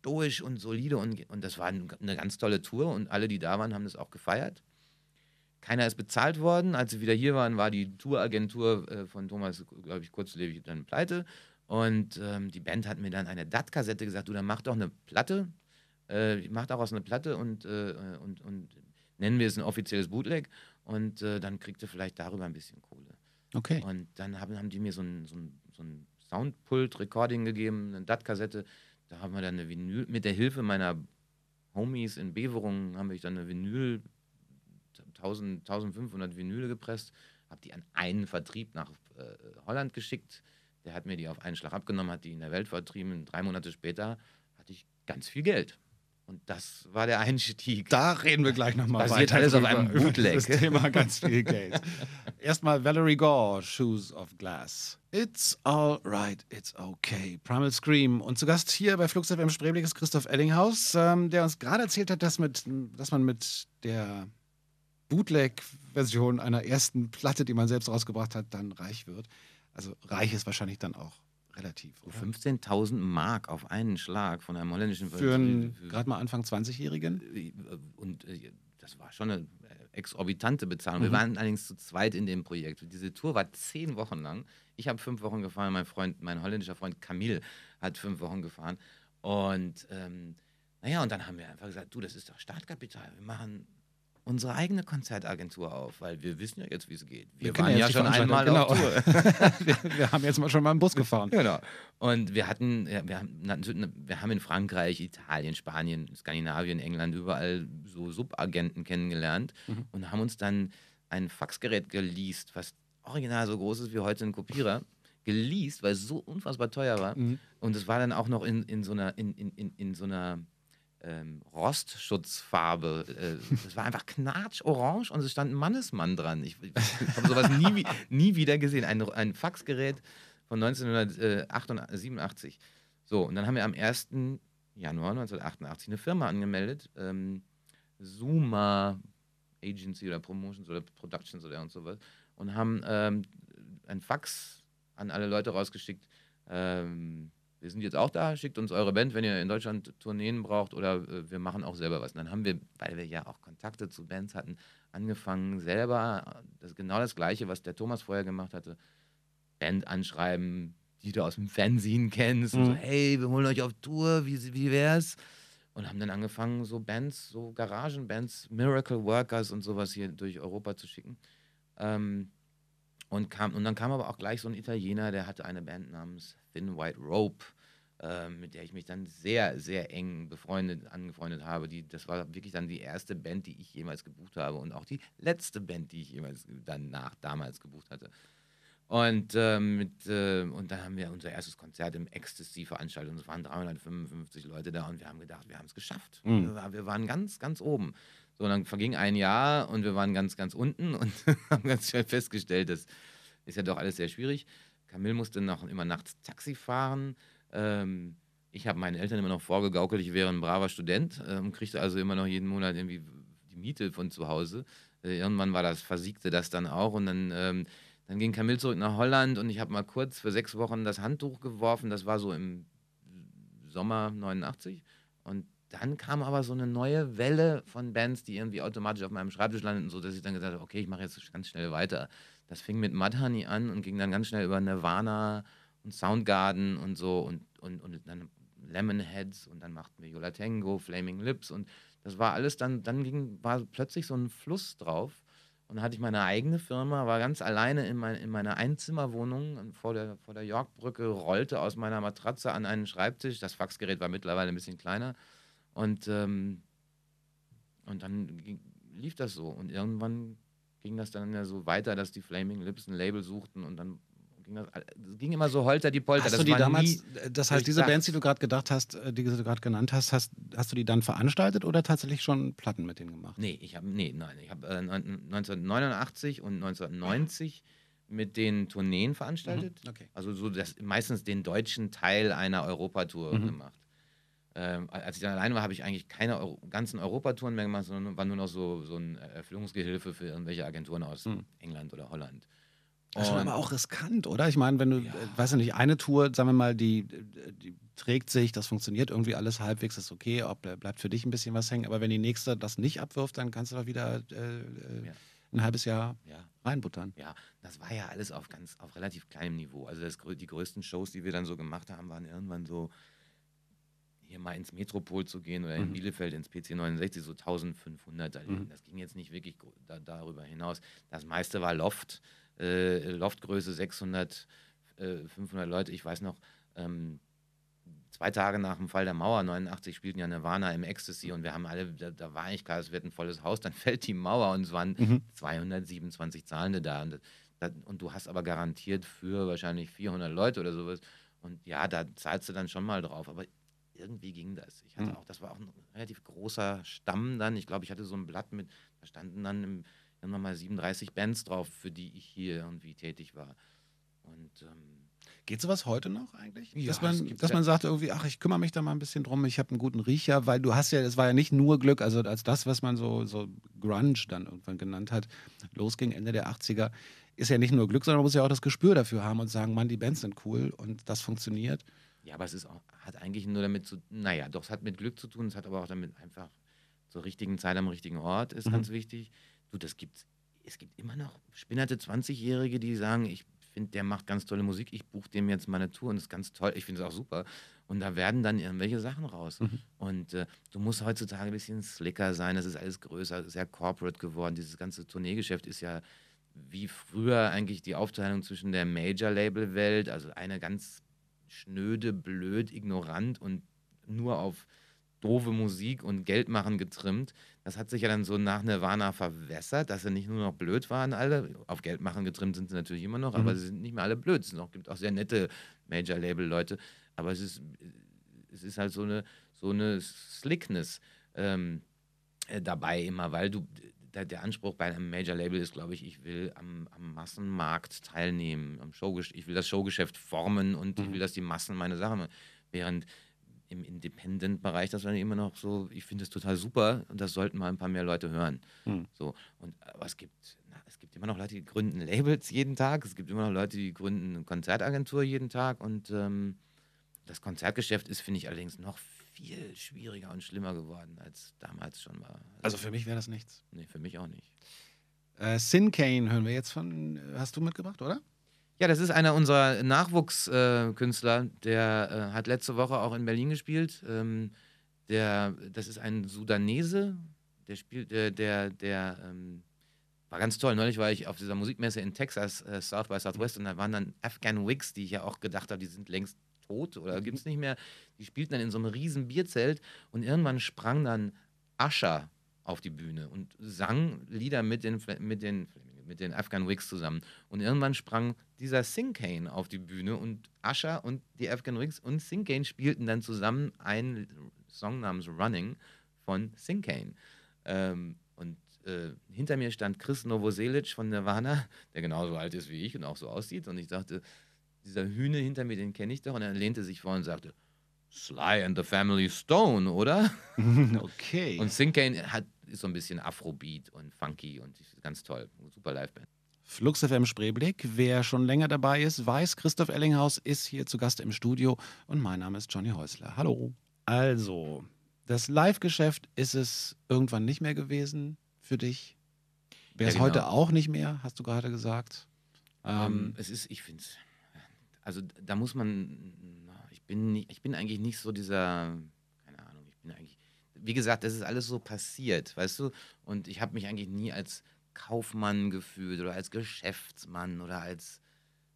stoisch und solide und, und das war ein- eine ganz tolle Tour und alle, die da waren, haben das auch gefeiert. Keiner ist bezahlt worden. Als sie wieder hier waren, war die Touragentur äh, von Thomas, glaube ich, kurzlebig dann pleite. Und ähm, die Band hat mir dann eine DAT-Kassette gesagt, du, dann mach doch eine Platte. Äh, mach daraus eine Platte und, äh, und, und nennen wir es ein offizielles Bootleg. Und äh, dann kriegt ihr vielleicht darüber ein bisschen Kohle. Okay. Und dann haben, haben die mir so ein, so ein, so ein Soundpult-Recording gegeben, eine DAT-Kassette. Da haben wir dann eine Vinyl, mit der Hilfe meiner Homies in Beverungen, haben wir dann eine Vinyl, 1000, 1500 Vinyle gepresst, habe die an einen Vertrieb nach äh, Holland geschickt. Der hat mir die auf einen Schlag abgenommen, hat die in der Welt vertrieben. Drei Monate später hatte ich ganz viel Geld. Und das war der Einstieg. Da reden wir gleich nochmal Basiert weiter. alles auf drüber, einem über Bootleg. Das Thema ganz viel Geld. Erstmal Valerie Gore, Shoes of Glass. It's all right, it's okay. Primal Scream. Und zu Gast hier bei Flux FM Spreeblick ist Christoph Ellinghaus, ähm, der uns gerade erzählt hat, dass, mit, dass man mit der Bootleg-Version einer ersten Platte, die man selbst rausgebracht hat, dann reich wird. Also reich ist wahrscheinlich dann auch relativ. Oder? 15.000 Mark auf einen Schlag von einem holländischen Für einen gerade mal Anfang 20-Jährigen. Äh, Und äh, das war schon eine äh, exorbitante Bezahlung. Wir Mhm. waren allerdings zu zweit in dem Projekt. Diese Tour war zehn Wochen lang. Ich habe fünf Wochen gefahren, mein Freund, mein holländischer Freund Camille hat fünf Wochen gefahren. Und ähm, naja, und dann haben wir einfach gesagt, du, das ist doch Startkapital. Wir machen unsere eigene Konzertagentur auf, weil wir wissen ja jetzt, wie es geht. Wir, kennen waren ja schon einmal auf Tour. Genau. wir, wir haben jetzt mal schon mal einen Bus gefahren. Genau. Und wir hatten, ja, wir, haben, wir haben in Frankreich, Italien, Spanien, Skandinavien, England überall so Subagenten kennengelernt Mhm. und haben uns dann ein Faxgerät geleast, was original so groß ist wie heute ein Kopierer. Geleast, weil es so unfassbar teuer war. Mhm. Und es war dann auch noch in, in so einer, in, in, in, in so einer ähm, Rostschutzfarbe. Äh, es war einfach knatsch-orange und es stand ein Mannesmann dran. Ich, ich habe sowas nie, nie wieder gesehen. Ein, ein Faxgerät von 1987. So, und dann haben wir am 1. Januar 1988 eine Firma angemeldet, ähm, Zuma Agency oder Promotions oder Productions oder irgend sowas, und haben ähm, ein Fax an alle Leute rausgeschickt. Ähm, wir sind jetzt auch da, schickt uns eure Band, wenn ihr in Deutschland Tourneen braucht oder äh, wir machen auch selber was. Und dann haben wir, weil wir ja auch Kontakte zu Bands hatten, angefangen selber, äh, das genau das Gleiche, was der Thomas vorher gemacht hatte, Band anschreiben, die du aus dem Fernsehen kennst und so, Mhm. hey, wir holen euch auf Tour, wie, wie wär's? Und haben dann angefangen, so Bands, so Garagenbands, Miracle Workers und sowas hier durch Europa zu schicken. Ähm, und, kam, und dann kam aber auch gleich so ein Italiener, der hatte eine Band namens Thin White Rope, äh, mit der ich mich dann sehr, sehr eng befreundet, angefreundet habe. Die, das war wirklich dann die erste Band, die ich jemals gebucht habe und auch die letzte Band, die ich jemals dann nach damals gebucht hatte. Und, äh, mit, äh, und dann haben wir unser erstes Konzert im Ecstasy veranstaltet und es waren 355 Leute da und wir haben gedacht, wir haben es geschafft. Mhm. Wir, wir waren ganz, ganz oben. So, dann verging ein Jahr und wir waren ganz, ganz unten und haben ganz schnell festgestellt, das ist ja doch alles sehr schwierig. Camille musste noch immer nachts Taxi fahren. Ähm, ich habe meinen Eltern immer noch vorgegaukelt, ich wäre ein braver Student ähm, kriegte also immer noch jeden Monat irgendwie die Miete von zu Hause. Äh, irgendwann war das, versiegte das dann auch und dann, ähm, dann ging Camille zurück nach Holland und ich habe mal kurz für sechs Wochen das Handtuch geworfen. Das war so im Sommer 89 und dann kam aber so eine neue Welle von Bands, die irgendwie automatisch auf meinem Schreibtisch landeten, so dass ich dann gesagt habe, okay, ich mache jetzt ganz schnell weiter. Das fing mit Mudhoney an und ging dann ganz schnell über Nirvana und Soundgarden und so und, und, und dann Lemonheads und dann machten wir Yola Tango, Flaming Lips und das war alles dann, dann ging, war plötzlich so ein Fluss drauf und dann hatte ich meine eigene Firma, war ganz alleine in, mein, in meiner Einzimmerwohnung vor der, vor der Yorkbrücke, rollte aus meiner Matratze an einen Schreibtisch, das Faxgerät war mittlerweile ein bisschen kleiner und, ähm, und dann ging, lief das so und irgendwann ging das dann ja so weiter, dass die Flaming Lips ein Label suchten und dann ging das, ging immer so holter die Polter. Hast das du die damals, nie das heißt, diese. Bands, die du gerade gedacht hast, äh, die du gerade genannt hast, hast, hast du die dann veranstaltet oder tatsächlich schon Platten mit denen gemacht? Nee, ich habe nee, nein, ich habe äh, 1989 und 1990 mit den Tourneen veranstaltet. Mhm, okay. Also so das meistens den deutschen Teil einer Europatour Mhm. gemacht. Ähm, als ich dann alleine war, habe ich eigentlich keine Euro ganzen Europatouren mehr gemacht, sondern war nur noch so, so ein Erfüllungsgehilfe für irgendwelche Agenturen aus Mhm. England oder Holland. Das ist schon aber auch riskant, oder? Ich meine, wenn du, Ja. äh, weißt du nicht, eine Tour, sagen wir mal, die, die trägt sich, das funktioniert irgendwie alles halbwegs, ist okay, ob, äh, bleibt für dich ein bisschen was hängen, aber wenn die nächste das nicht abwirft, dann kannst du doch wieder äh, äh, Ja. ein halbes Jahr Ja, reinbuttern. Ja, das war ja alles auf ganz, auf relativ kleinem Niveau. Also das, die größten Shows, die wir dann so gemacht haben, waren irgendwann so hier mal ins Metropol zu gehen oder in Mhm. Bielefeld ins PC 69, so 1500 da Mhm. Das ging jetzt nicht wirklich da, darüber hinaus. Das meiste war Loft, äh, Loftgröße 600, äh, 500 Leute. Ich weiß noch, ähm, zwei Tage nach dem Fall der Mauer, 89, spielten ja Nirvana im Ecstasy und wir haben alle, da, da war eigentlich klar, es wird ein volles Haus, dann fällt die Mauer und es waren Mhm. 227 Zahlende da. Und, das, und du hast aber garantiert für wahrscheinlich 400 Leute oder sowas. Und ja, da zahlst du dann schon mal drauf. Aber irgendwie ging das. Ich hatte Mhm. auch, das war auch ein relativ großer Stamm dann. Ich glaube, ich hatte so ein Blatt mit, da standen dann im, irgendwann mal 37 Bands drauf, für die ich hier irgendwie tätig war. Und ähm, Geht sowas heute noch eigentlich? Ja, dass man, dass ja- man sagt irgendwie, ach, ich kümmere mich da mal ein bisschen drum, ich habe einen guten Riecher, weil du hast ja, es war ja nicht nur Glück, also als das, was man so, so Grunge dann irgendwann genannt hat, losging Ende der 80er, ist ja nicht nur Glück, sondern man muss ja auch das Gespür dafür haben und sagen, Mann, die Bands sind cool und das funktioniert. Ja, aber es ist auch, hat eigentlich nur damit zu, naja, doch, es hat mit Glück zu tun, es hat aber auch damit einfach zur richtigen Zeit am richtigen Ort, ist Mhm. ganz wichtig. Du, das gibt's, es gibt immer noch spinnerte 20-Jährige, die sagen, ich finde, der macht ganz tolle Musik, ich buche dem jetzt meine Tour und das ist ganz toll, ich finde es auch super. Und da werden dann irgendwelche Sachen raus. Mhm. Und äh, du musst heutzutage ein bisschen slicker sein, das ist alles größer, sehr corporate geworden. Dieses ganze Tourneegeschäft ist ja wie früher eigentlich die Aufteilung zwischen der Major-Label-Welt, also eine ganz schnöde, blöd, ignorant und nur auf doofe Musik und Geldmachen getrimmt. Das hat sich ja dann so nach Nirvana verwässert, dass sie nicht nur noch blöd waren alle. Auf Geldmachen getrimmt sind sie natürlich immer noch, aber Mhm. sie sind nicht mehr alle blöd. Es gibt auch sehr nette Major-Label-Leute. Aber es ist, es ist halt so eine, so eine Slickness ähm, äh, dabei immer, weil du der, der Anspruch bei einem Major-Label ist, glaube ich, ich will am, am Massenmarkt teilnehmen, am ich will das Showgeschäft formen und ich Mhm. will, dass die Massen meine Sachen machen. Während im Independent-Bereich, das war immer noch so, ich finde es total super und das sollten mal ein paar mehr Leute hören. Mhm. So, und aber es gibt, na, es gibt immer noch Leute, die gründen Labels jeden Tag, es gibt immer noch Leute, die gründen eine Konzertagentur jeden Tag und ähm, das Konzertgeschäft ist, finde ich, allerdings noch viel schwieriger und schlimmer geworden, als damals schon war. Also für mich wäre das nichts. Nee, für mich auch nicht. Äh, Sin Kane hören wir jetzt von, äh, hast du mitgebracht, oder? Ja, das ist einer unserer Nachwuchskünstler, äh, der äh, hat letzte Woche auch in Berlin gespielt. Ähm, der, das ist ein Sudanese, der spielt, der, der, der ähm, war ganz toll. Neulich war ich auf dieser Musikmesse in Texas, äh, South by Southwest, und da waren dann Afghan Wigs, die ich ja auch gedacht habe, die sind längst tot oder Mhm. gibt es nicht mehr. Die spielten dann in so einem riesen Bierzelt und irgendwann sprang dann Ascher auf die Bühne und sang Lieder mit den, mit den, mit den Afghan Wigs zusammen. Und irgendwann sprang dieser Sinkane auf die Bühne und Ascher und die Afghan Wigs und Sinkane spielten dann zusammen einen Song namens Running von Sinkane. Ähm, und äh, hinter mir stand Chris Novoselic von Nirvana, der genauso alt ist wie ich und auch so aussieht. Und ich dachte, dieser Hühne hinter mir, den kenne ich doch. Und er lehnte sich vor und sagte, Sly and the Family Stone, oder? okay. Und Sinkane hat, ist so ein bisschen Afrobeat und funky und ist ganz toll. Super Liveband. Flux FM Spreeblick. Wer schon länger dabei ist, weiß, Christoph Ellinghaus ist hier zu Gast im Studio und mein Name ist Johnny Häusler. Hallo. Also, das Live-Geschäft ist es irgendwann nicht mehr gewesen für dich. Wäre es Ja, genau. heute auch nicht mehr, hast du gerade gesagt. Ähm, Ähm, es ist, ich finde es, also da muss man, ich bin, nicht, ich bin eigentlich nicht so dieser, keine Ahnung, ich bin eigentlich, wie gesagt, das ist alles so passiert, weißt du? Und ich habe mich eigentlich nie als Kaufmann gefühlt oder als Geschäftsmann oder als,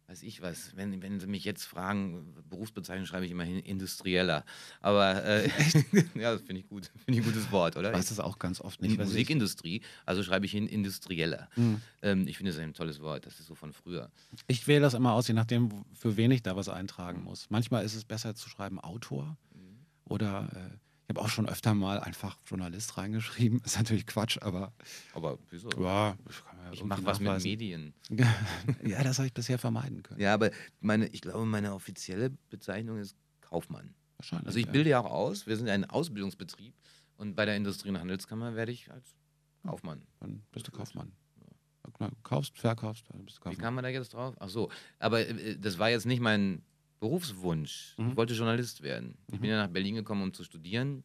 weiß ich was. Wenn, wenn sie mich jetzt fragen, Berufsbezeichnung schreibe ich immerhin Industrieller. Aber äh, ja, das finde ich gut, finde ich ein gutes Wort, oder? weiß das auch ganz oft in nicht. ich. Musikindustrie, also schreibe ich hin Industrieller. Hm. Ähm, ich finde es ein tolles Wort, das ist so von früher. Ich wähle das immer aus, je nachdem, für wen ich da was eintragen muss. Manchmal ist es besser zu schreiben Autor oder äh, ich habe auch schon öfter mal einfach Journalist reingeschrieben. Ist natürlich Quatsch, aber Aber wieso? ja, ich, kann ja Ich mache was mit. Medien. ja, das habe ich bisher vermeiden können. Ja, aber meine, ich glaube, meine offizielle Bezeichnung ist Kaufmann. Wahrscheinlich. Also ich bilde ja auch aus, wir sind ein Ausbildungsbetrieb und bei der Industrie- und Handelskammer werde ich als Kaufmann. Dann bist du Kaufmann. Kaufst, verkaufst, dann bist du Wie kam man da jetzt drauf? Ach so, aber äh, das war jetzt nicht mein Berufswunsch. Mhm. Ich wollte Journalist werden. Ich Mhm. bin ja nach Berlin gekommen, um zu studieren.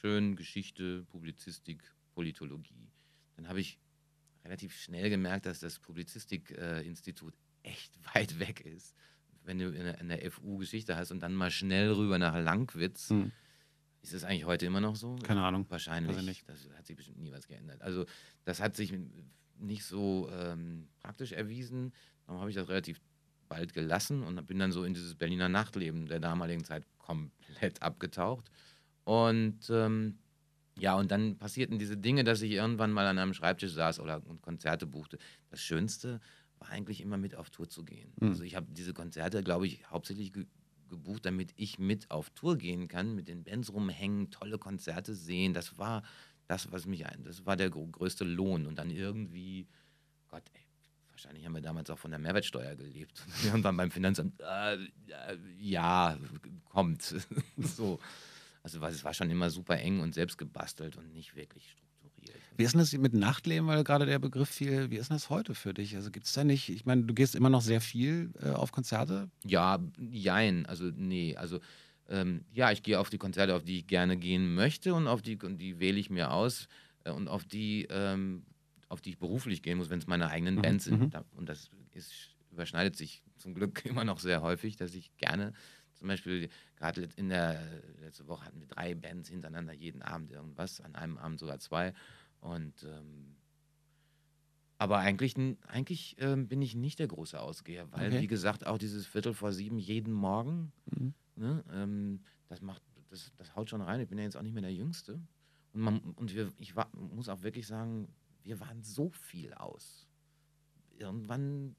Schön Geschichte, Publizistik, Politologie. Dann habe ich relativ schnell gemerkt, dass das Publizistik-Institut echt weit weg ist. Wenn du in der, in der FU Geschichte hast und dann mal schnell rüber nach Langwitz, Hm. ist es eigentlich heute immer noch so? Keine Ahnung. Wahrscheinlich. Ich nicht. Das hat sich bestimmt nie was geändert. Also das hat sich nicht so ähm, praktisch erwiesen. Darum habe ich das relativ bald gelassen und bin dann so in dieses Berliner Nachtleben der damaligen Zeit komplett abgetaucht. Und ähm, ja, und dann passierten diese Dinge, dass ich irgendwann mal an einem Schreibtisch saß oder und Konzerte buchte. Das Schönste war eigentlich immer mit auf Tour zu gehen. Mhm. Also ich habe diese Konzerte, glaube ich, hauptsächlich ge gebucht, damit ich mit auf Tour gehen kann, mit den Bands rumhängen, tolle Konzerte sehen. Das war das, was mich ein, das war der größte Lohn. Und dann irgendwie, Gott, ey, wahrscheinlich haben wir damals auch von der Mehrwertsteuer gelebt. Und irgendwann beim Finanzamt, äh, äh, ja, kommt. so. Also war- es war schon immer super eng und selbst gebastelt und nicht wirklich strukturiert. Wie ist denn das mit Nachtleben, weil gerade der Begriff fiel? Wie ist denn das heute für dich? Also gibt es da nicht, ich meine, du gehst immer noch sehr viel äh, auf Konzerte. Ja, jein. Also, nee. Also, ähm, ja, ich gehe auf die Konzerte, auf die ich gerne gehen möchte und auf die, und die wähle ich mir aus äh, und auf die, ähm, auf die ich beruflich gehen muss, wenn es meine eigenen Mhm, Bands sind. mhm. Und das ist, überschneidet sich zum Glück immer noch sehr häufig, dass ich gerne, zum Beispiel gerade in der letzte Woche hatten wir drei Bands hintereinander jeden Abend irgendwas, an einem Abend sogar zwei. Und ähm, aber eigentlich, eigentlich ähm, bin ich nicht der große Ausgeher, weil, Okay. wie gesagt, auch dieses Viertel vor sieben jeden Morgen, Mhm. ne, ähm, das macht, das, das haut schon rein. Ich bin ja jetzt auch nicht mehr der Jüngste. Und, man, und wir, ich war, muss auch wirklich sagen, wir waren so viel aus. Irgendwann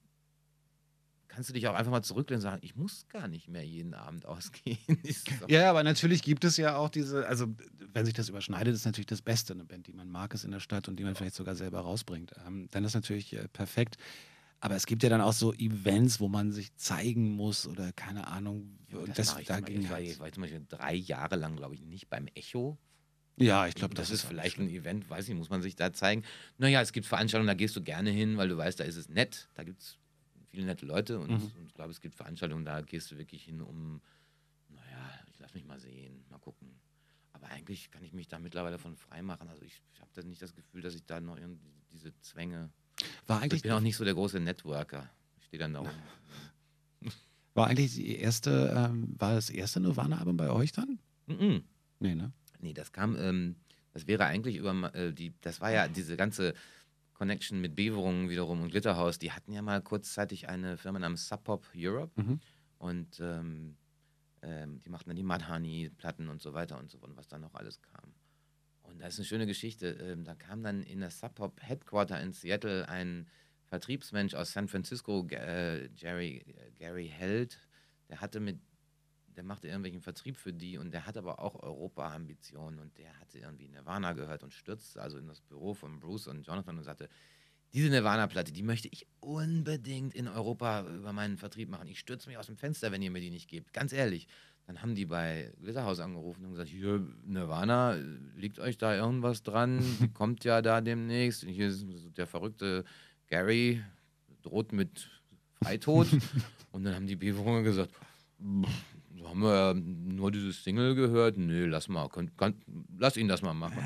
kannst du dich auch einfach mal zurücklehnen und sagen, ich muss gar nicht mehr jeden Abend ausgehen. Ja, aber natürlich gibt es ja auch diese, also wenn sich das überschneidet, ist natürlich das Beste, eine Band, die man mag, ist in der Stadt und die man vielleicht sogar selber rausbringt. Ähm, dann ist natürlich äh, perfekt. Aber es gibt ja dann auch so Events, wo man sich zeigen muss oder keine Ahnung. und Das das, ich da immer. ging ich, war, halt- ich war zum Beispiel drei Jahre lang, glaube ich, nicht beim Echo. Ja, ich glaube, das, ist auch vielleicht nicht ein Event, weiß nicht, muss man sich da zeigen. Naja, es gibt Veranstaltungen, da gehst du gerne hin, weil du weißt, da ist es nett. Da gibt es viele nette Leute und, Mhm. und ich glaube, es gibt Veranstaltungen, da gehst du wirklich hin, um, naja, ich lass mich mal sehen, mal gucken. Aber eigentlich kann ich mich da mittlerweile von frei machen. Also ich, ich habe da nicht das Gefühl, dass ich da noch irgendwie diese Zwänge. schlimm. War Ich eigentlich, bin auch nicht so der große Networker. Ich stehe dann da oben. war eigentlich die erste, ähm, war das erste Nirvana-Album bei euch dann? Mhm. Nee, ne? Nee, das kam, ähm, das wäre eigentlich über äh, die, das war ja diese ganze Connection mit Beverungen wiederum und Glitterhaus, die hatten ja mal kurzzeitig eine Firma namens Sub Pop Europe Mhm. und ähm, ähm, die machten dann die Mudhoney-Platten und so weiter und so fort, was dann noch alles kam. Und das ist eine schöne Geschichte. Ähm, da kam dann in das Sub Pop Headquarter in Seattle ein Vertriebsmensch aus San Francisco, äh, Jerry, äh, Gary Held, der hatte mit der machte irgendwelchen Vertrieb für die und der hat aber auch Europa-Ambitionen und der hatte irgendwie Nirvana gehört und stürzte also in das Büro von Bruce und Jonathan und sagte, diese Nirvana-Platte, die möchte ich unbedingt in Europa über meinen Vertrieb machen. Ich stürze mich aus dem Fenster, wenn ihr mir die nicht gebt. Ganz ehrlich. Dann haben die bei Glitterhouse angerufen und gesagt, hier, Nirvana, liegt euch da irgendwas dran? Die kommt ja da demnächst. Hier ist der verrückte Gary, droht mit Freitod. und dann haben die Bewohner gesagt, "Pff, haben wir nur dieses Single gehört? Nee, lass mal, könnt, kann, lass ihn das mal machen.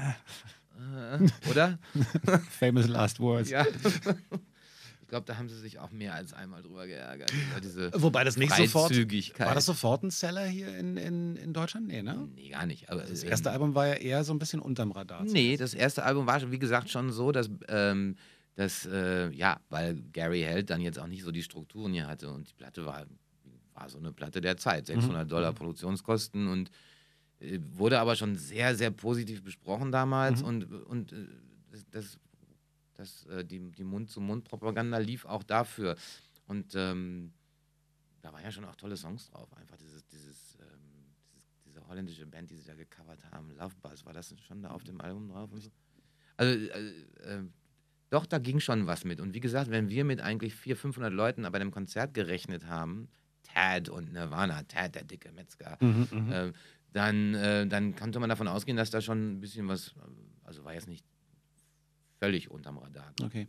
Äh, oder? Famous Last Words. Ja. Ich glaube, da haben sie sich auch mehr als einmal drüber geärgert. Wobei das nicht sofort. War das sofort ein Seller hier in, in, in Deutschland? Nee, ne? Nee, gar nicht. Aber, Das ähm, erste Album war ja eher so ein bisschen unterm Radar. Nee, das erste Album war, schon, wie gesagt, schon so, dass, ähm, dass äh, ja, weil Gary Held dann jetzt auch nicht so die Strukturen hier hatte und die Platte war, war so eine Platte der Zeit, 600 Dollar Produktionskosten und äh, wurde aber schon sehr, sehr positiv besprochen damals Mhm. und, und äh, das, das, äh, die, die Mund-zu-Mund-Propaganda lief auch dafür. Und ähm, da waren ja schon auch tolle Songs drauf. Einfach dieses, dieses, ähm, dieses diese holländische Band, die sie da gecovert haben, Love Buzz, war das schon da auf dem Album drauf? So? Also, doch, da ging schon was mit. Und wie gesagt, wenn wir mit eigentlich 400, 500 Leuten bei dem Konzert gerechnet haben, Tad und Nirvana, Tad, der dicke Metzger, Mhm, mhm. äh, dann, äh, dann konnte man davon ausgehen, dass da schon ein bisschen was, also war jetzt nicht völlig unterm Radar. Okay.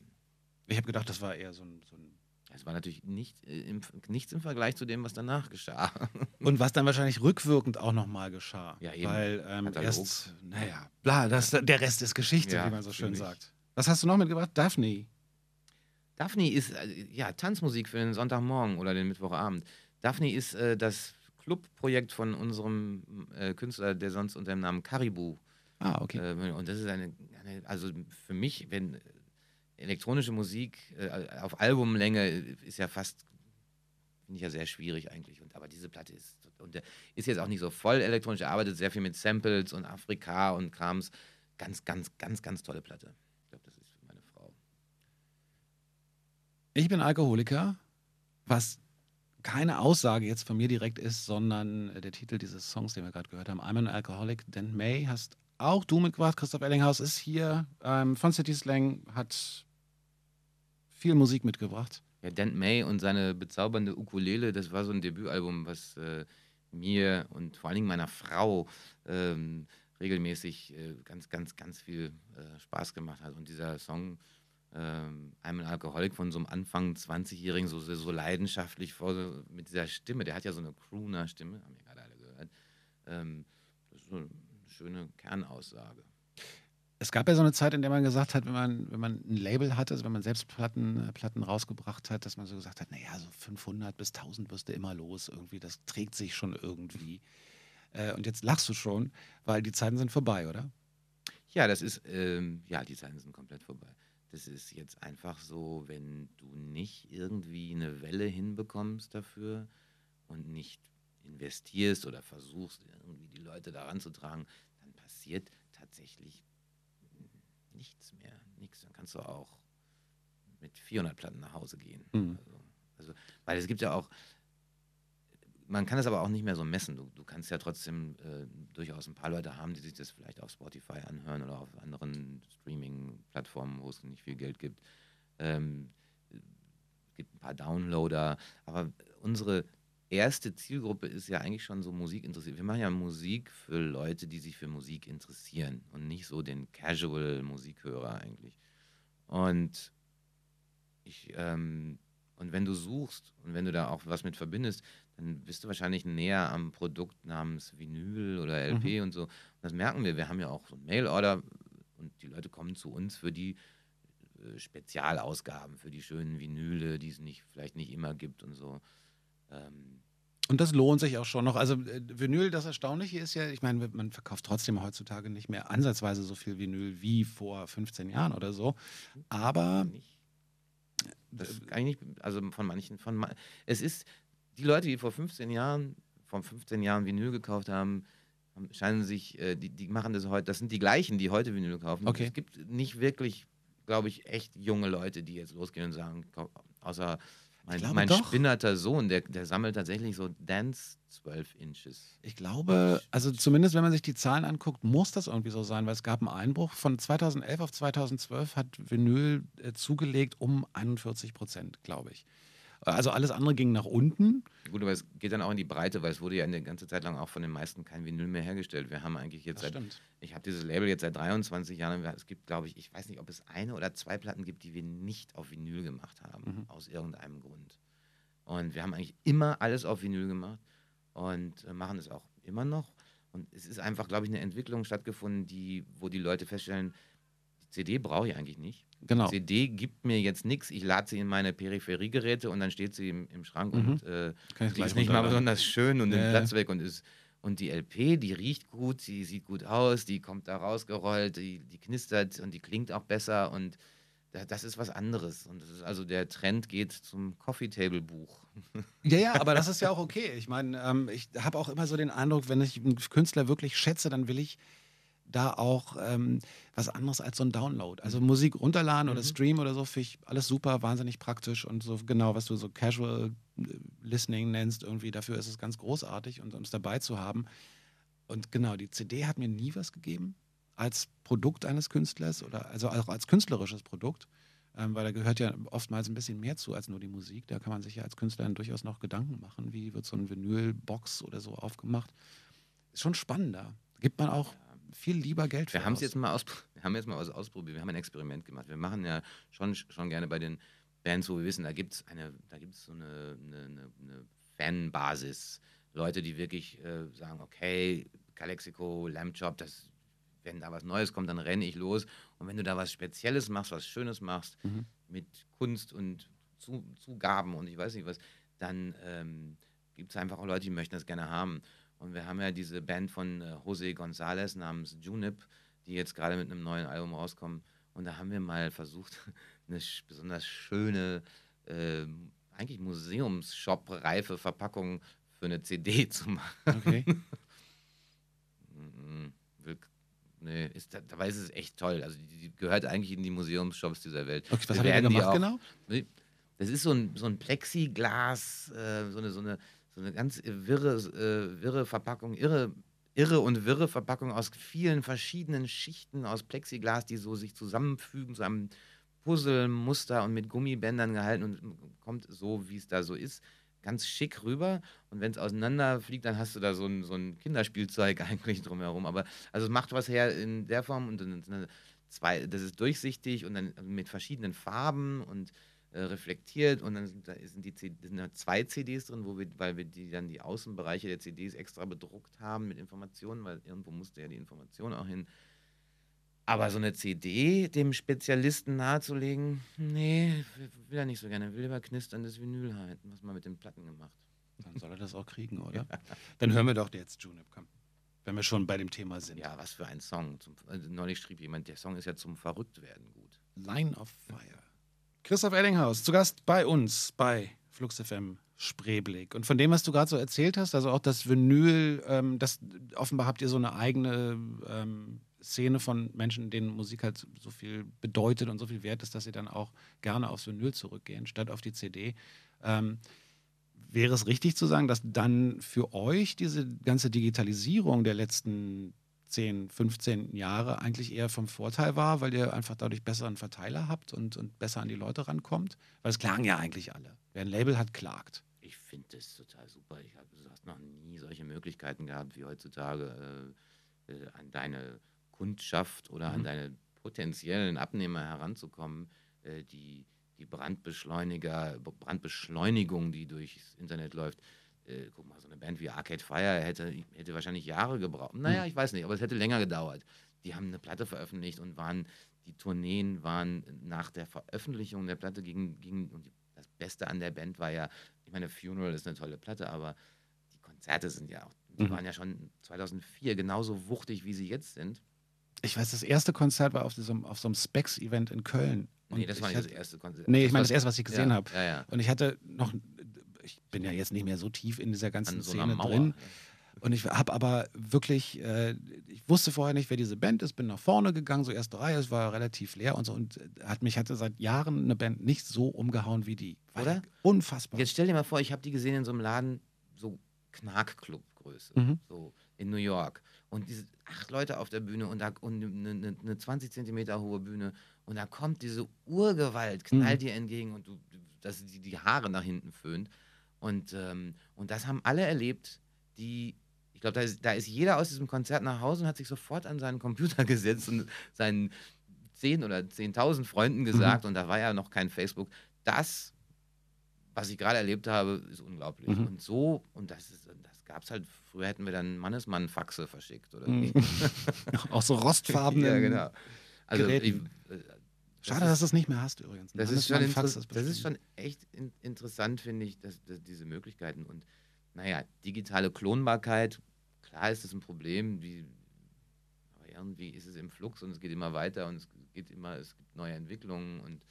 Ich habe gedacht, das war eher so ein, so ein. Es war natürlich nicht, äh, im, nichts im Vergleich zu dem, was danach geschah. Und was dann wahrscheinlich rückwirkend auch nochmal geschah. Ja, eben. Weil ähm, erst, naja, bla, das, der Rest ist Geschichte, Ja, wie man so schön sagt. Was hast du noch mitgebracht? Daphne. Daphne ist, äh, ja, Tanzmusik für den Sonntagmorgen oder den Mittwochabend. Daphne ist äh, das Clubprojekt von unserem äh, Künstler, der sonst unter dem Namen Caribou Ah, okay. Äh, und das ist eine, eine, also für mich, wenn äh, elektronische Musik äh, auf Albumlänge äh, ist ja fast, finde ich ja sehr schwierig eigentlich. Und, aber diese Platte ist, und der ist jetzt auch nicht so voll elektronisch, er arbeitet sehr viel mit Samples und Afrika und Krams. Ganz, ganz, ganz, ganz tolle Platte. Ich glaube, das ist für meine Frau. Ich bin Alkoholiker, was keine Aussage jetzt von mir direkt ist, sondern äh, der Titel dieses Songs, den wir gerade gehört haben, I'm an Alcoholic. Dan May hast auch du mitgebracht. Christoph Ellinghaus ist hier ähm, von City Slang, hat viel Musik mitgebracht. Ja, Dan May und seine bezaubernde Ukulele, das war so ein Debütalbum, was äh, mir und vor allen Dingen meiner Frau ähm, regelmäßig äh, ganz, ganz, ganz viel äh, Spaß gemacht hat. Und dieser Song, ähm, I'm an Alcoholic von so einem Anfang 20-Jährigen, so, so so leidenschaftlich vor, so, mit dieser Stimme, der hat ja so eine Crooner-Stimme, haben wir gerade alle gehört. Ähm, das ist so eine schöne Kernaussage. Es gab ja so eine Zeit, in der man gesagt hat, wenn man, wenn man ein Label hatte, also wenn man selbst Platten, äh, Platten rausgebracht hat, dass man so gesagt hat, naja, so 500 bis 1000 wirst du immer los irgendwie, das trägt sich schon irgendwie. Äh, und jetzt lachst du schon, weil die Zeiten sind vorbei, oder? Ja, das ist, ähm, ja, die Zeiten sind komplett vorbei. Das ist jetzt einfach so, wenn du nicht irgendwie eine Welle hinbekommst dafür und nicht investierst oder versuchst, irgendwie die Leute daran zu tragen, dann passiert tatsächlich nichts mehr. Nichts. Dann kannst du auch mit 400 Platten nach Hause gehen. Mhm. Also, also, weil es gibt ja auch, man kann es aber auch nicht mehr so messen. Du, du kannst ja trotzdem äh, durchaus ein paar Leute haben, die sich das vielleicht auf Spotify anhören oder auf anderen Streaming-Plattformen, wo es nicht viel Geld gibt. Ähm, es gibt ein paar Downloader, aber unsere erste Zielgruppe ist ja eigentlich schon so Musik interessiert. Wir machen ja Musik für Leute, die sich für Musik interessieren und nicht so den Casual-Musikhörer eigentlich. Und ich, ähm, und wenn du suchst und wenn du da auch was mit verbindest, dann bist du wahrscheinlich näher am Produkt namens Vinyl oder LP und so. Und das merken wir. Wir haben ja auch so ein Mail-Order und die Leute kommen zu uns für die äh, Spezialausgaben, für die schönen Vinyle, die es nicht, vielleicht nicht immer gibt und so. Ähm, Und das lohnt sich auch schon noch. Also äh, Vinyl, das Erstaunliche ist ja, ich meine, man verkauft trotzdem heutzutage nicht mehr ansatzweise so viel Vinyl wie vor 15 Jahren oder so. Aber. Das kann ich nicht, also von manchen, von es ist, die Leute, die vor 15 Jahren, vor 15 Jahren Vinyl gekauft haben, scheinen sich, äh, die, die machen das heute, das sind die gleichen, die heute Vinyl kaufen. Okay. Es gibt nicht wirklich, glaube ich, echt junge Leute, die jetzt losgehen und sagen, außer mein, mein spinnerter Sohn, der, der sammelt tatsächlich so Dance 12 Inches. Ich glaube, also zumindest wenn man sich die Zahlen anguckt, muss das irgendwie so sein, weil es gab einen Einbruch. Von 2011 auf 2012 hat Vinyl äh, zugelegt um 41 Prozent, glaube ich. Also alles andere ging nach unten. Gut, aber es geht dann auch in die Breite, weil es wurde ja eine ganze Zeit lang auch von den meisten kein Vinyl mehr hergestellt. Wir haben eigentlich jetzt seit stimmt. Ich habe dieses Label jetzt seit 23 Jahren. Es gibt, glaube ich, ich weiß nicht, ob es eine oder zwei Platten gibt, die wir nicht auf Vinyl gemacht haben, Mhm. aus irgendeinem Grund. Und wir haben eigentlich immer alles auf Vinyl gemacht und äh, machen es auch immer noch. Und es ist einfach, glaube ich, eine Entwicklung stattgefunden, die, wo die Leute feststellen, CD brauche ich eigentlich nicht. Genau. CD gibt mir jetzt nichts. Ich lade sie in meine Peripheriegeräte und dann steht sie im, im Schrank Mhm. und äh, die ist nicht mal besonders schön und nimmt ja. Platz weg und ist. Und die LP, die riecht gut, die sieht gut aus, die kommt da rausgerollt, die, die knistert und die klingt auch besser und da- das ist was anderes. Und das ist also der Trend geht zum Coffee Table Buch. Ja, ja, aber das ist ja auch okay. Ich meine, ähm, ich habe auch immer so den Eindruck, wenn ich einen Künstler wirklich schätze, dann will ich da auch ähm, was anderes als so ein Download. Also Musik runterladen oder streamen oder so, finde ich alles super, wahnsinnig praktisch und so genau, was du so Casual äh, Listening nennst, irgendwie dafür ist es ganz großartig und um es dabei zu haben. Und genau, die CD hat mir nie was gegeben als Produkt eines Künstlers oder also auch als künstlerisches Produkt. Ähm, weil da gehört ja oftmals ein bisschen mehr zu als nur die Musik. Da kann man sich ja als Künstler durchaus noch Gedanken machen, wie wird so ein Vinylbox oder so aufgemacht. Ist schon spannender. Gibt man auch viel lieber Geld für. Wir haben es jetzt mal aus, wir haben jetzt mal was ausprobiert. Wir haben ein Experiment gemacht. Wir machen ja schon, schon gerne bei den Bands, wo wir wissen, da gibt es eine, da gibt so eine, eine, eine, Fanbasis. Leute, die wirklich äh, sagen, okay, Calexico, Lamb Chop, das, wenn da was Neues kommt, dann renne ich los. Und wenn du da was Spezielles machst, was Schönes machst, Mhm. mit Kunst und Zu, Zugaben und ich weiß nicht was, dann ähm, gibt es einfach auch Leute, die möchten das gerne haben. Und wir haben ja diese Band von äh, Jose González namens Junip, die jetzt gerade mit einem neuen Album rauskommen. Und da haben wir mal versucht, eine besonders schöne, äh, eigentlich Museumsshop-reife Verpackung für eine CD zu machen. Okay. Mhm. Nee, ist, dabei ist es echt toll. Also die, die gehört eigentlich in die Museumsshops dieser Welt. okay was Wir werden die gemacht auch- genau? Das ist so ein, so ein Plexiglas, äh, so, eine, so, eine, so eine ganz wirre, äh, wirre Verpackung, irre, irre und wirre Verpackung aus vielen verschiedenen Schichten aus Plexiglas, die so sich zusammenfügen zu einem Puzzlemuster und mit Gummibändern gehalten und kommt so, wie es da so ist, ganz schick rüber. Und wenn es auseinanderfliegt, dann hast du da so ein, so ein Kinderspielzeug eigentlich drumherum. Aber also es macht was her in der Form und dann zwei, das ist durchsichtig und dann mit verschiedenen Farben und äh, reflektiert und dann sind, da sind, die C sind da zwei CDs drin, wo wir, weil wir die dann die Außenbereiche der CDs extra bedruckt haben mit Informationen, weil irgendwo musste ja die Information auch hin. Aber so eine CD dem Spezialisten nahezulegen, nee, will er nicht so gerne. Will lieber knisterndes Vinyl halten, was man mit den Platten gemacht. Dann soll er das auch kriegen, oder? Dann hören wir doch jetzt Junip, komm. Wenn wir schon bei dem Thema sind. Ja, was für ein Song. Zum, also neulich schrieb jemand, der Song ist ja zum Verrücktwerden gut. Line of Fire. Christoph Eddinghaus, zu Gast bei uns bei Flux FM Spreeblick. Und von dem, was du gerade so erzählt hast, also auch das Vinyl, ähm, das offenbar habt ihr so eine eigene ähm, Szene von Menschen, denen Musik halt so viel bedeutet und so viel wert ist, dass sie dann auch gerne aufs Vinyl zurückgehen, statt auf die CD. Ähm, wäre es richtig zu sagen, dass dann für euch diese ganze Digitalisierung der letzten 10, 15 Jahre eigentlich eher vom Vorteil war, weil ihr einfach dadurch besseren Verteiler habt und, und besser an die Leute rankommt? Weil es klagen ja eigentlich alle. Wer ein Label hat, klagt. Ich finde das total super. Ich habe du hast noch nie solche Möglichkeiten gehabt wie heutzutage äh, äh, an deine Kundschaft oder an Mhm. deine potenziellen Abnehmer heranzukommen, äh, die die Brandbeschleuniger, Brandbeschleunigung, die durchs Internet läuft. Äh, guck mal, so eine Band wie Arcade Fire hätte, hätte wahrscheinlich Jahre gebraucht. Naja, Mhm. ich weiß nicht, aber es hätte länger gedauert. Die haben eine Platte veröffentlicht und waren, die Tourneen waren nach der Veröffentlichung der Platte gegen, gegen und die, das Beste an der Band war ja, ich meine, Funeral ist eine tolle Platte, aber Konzerte sind ja auch, die Mhm. waren ja schon 2004 genauso wuchtig, wie sie jetzt sind. Ich weiß, das erste Konzert war auf, diesem, auf so einem Specs-Event in Köln. nee, das war nicht hatte- das erste Konzert. Nee, ich meine das erste, was ich gesehen ja, habe. Ja, ja. Und ich hatte noch, ich bin ja jetzt nicht mehr so tief in dieser ganzen An so Szene Mauer. drin. Und ich habe aber wirklich, äh, ich wusste vorher nicht, wer diese Band ist, bin nach vorne gegangen, so erste Reihe, es war relativ leer und so. Und hat mich hatte seit Jahren eine Band nicht so umgehauen wie die. War Oder? Unfassbar. Jetzt stell dir mal vor, ich habe die gesehen in so einem Laden, so Knark-Club-Größe, Mhm. so in New York. Und diese acht Leute auf der Bühne und, da, und eine, eine 20 Zentimeter hohe Bühne. Und da kommt diese Urgewalt, knallt Mhm. dir entgegen und du, dass die, die Haare nach hinten föhnt. Und, ähm, und das haben alle erlebt, die, ich glaube, da ist, da ist jeder aus diesem Konzert nach Hause und hat sich sofort an seinen Computer gesetzt und seinen 10 oder 10.000 Freunden gesagt, und da war ja noch kein Facebook, das, was ich gerade erlebt habe, ist unglaublich. Mhm. Und so, und das, ist, das gab es halt, früher hätten wir dann Mannesmann-Faxe verschickt, oder Mhm. Auch so rostfarbene. ja, genau. Also, ich, Schade, ist- dass du es nicht mehr hast übrigens. das Ein ist, schon Mannesmann-Fax inter- das ist schon echt in, interessant, finde ich, dass, dass diese Möglichkeiten und naja, digitale Klonbarkeit, klar ist das ein Problem, wie, aber irgendwie ist es im Flux und es geht immer weiter und es geht immer, es gibt neue Entwicklungen und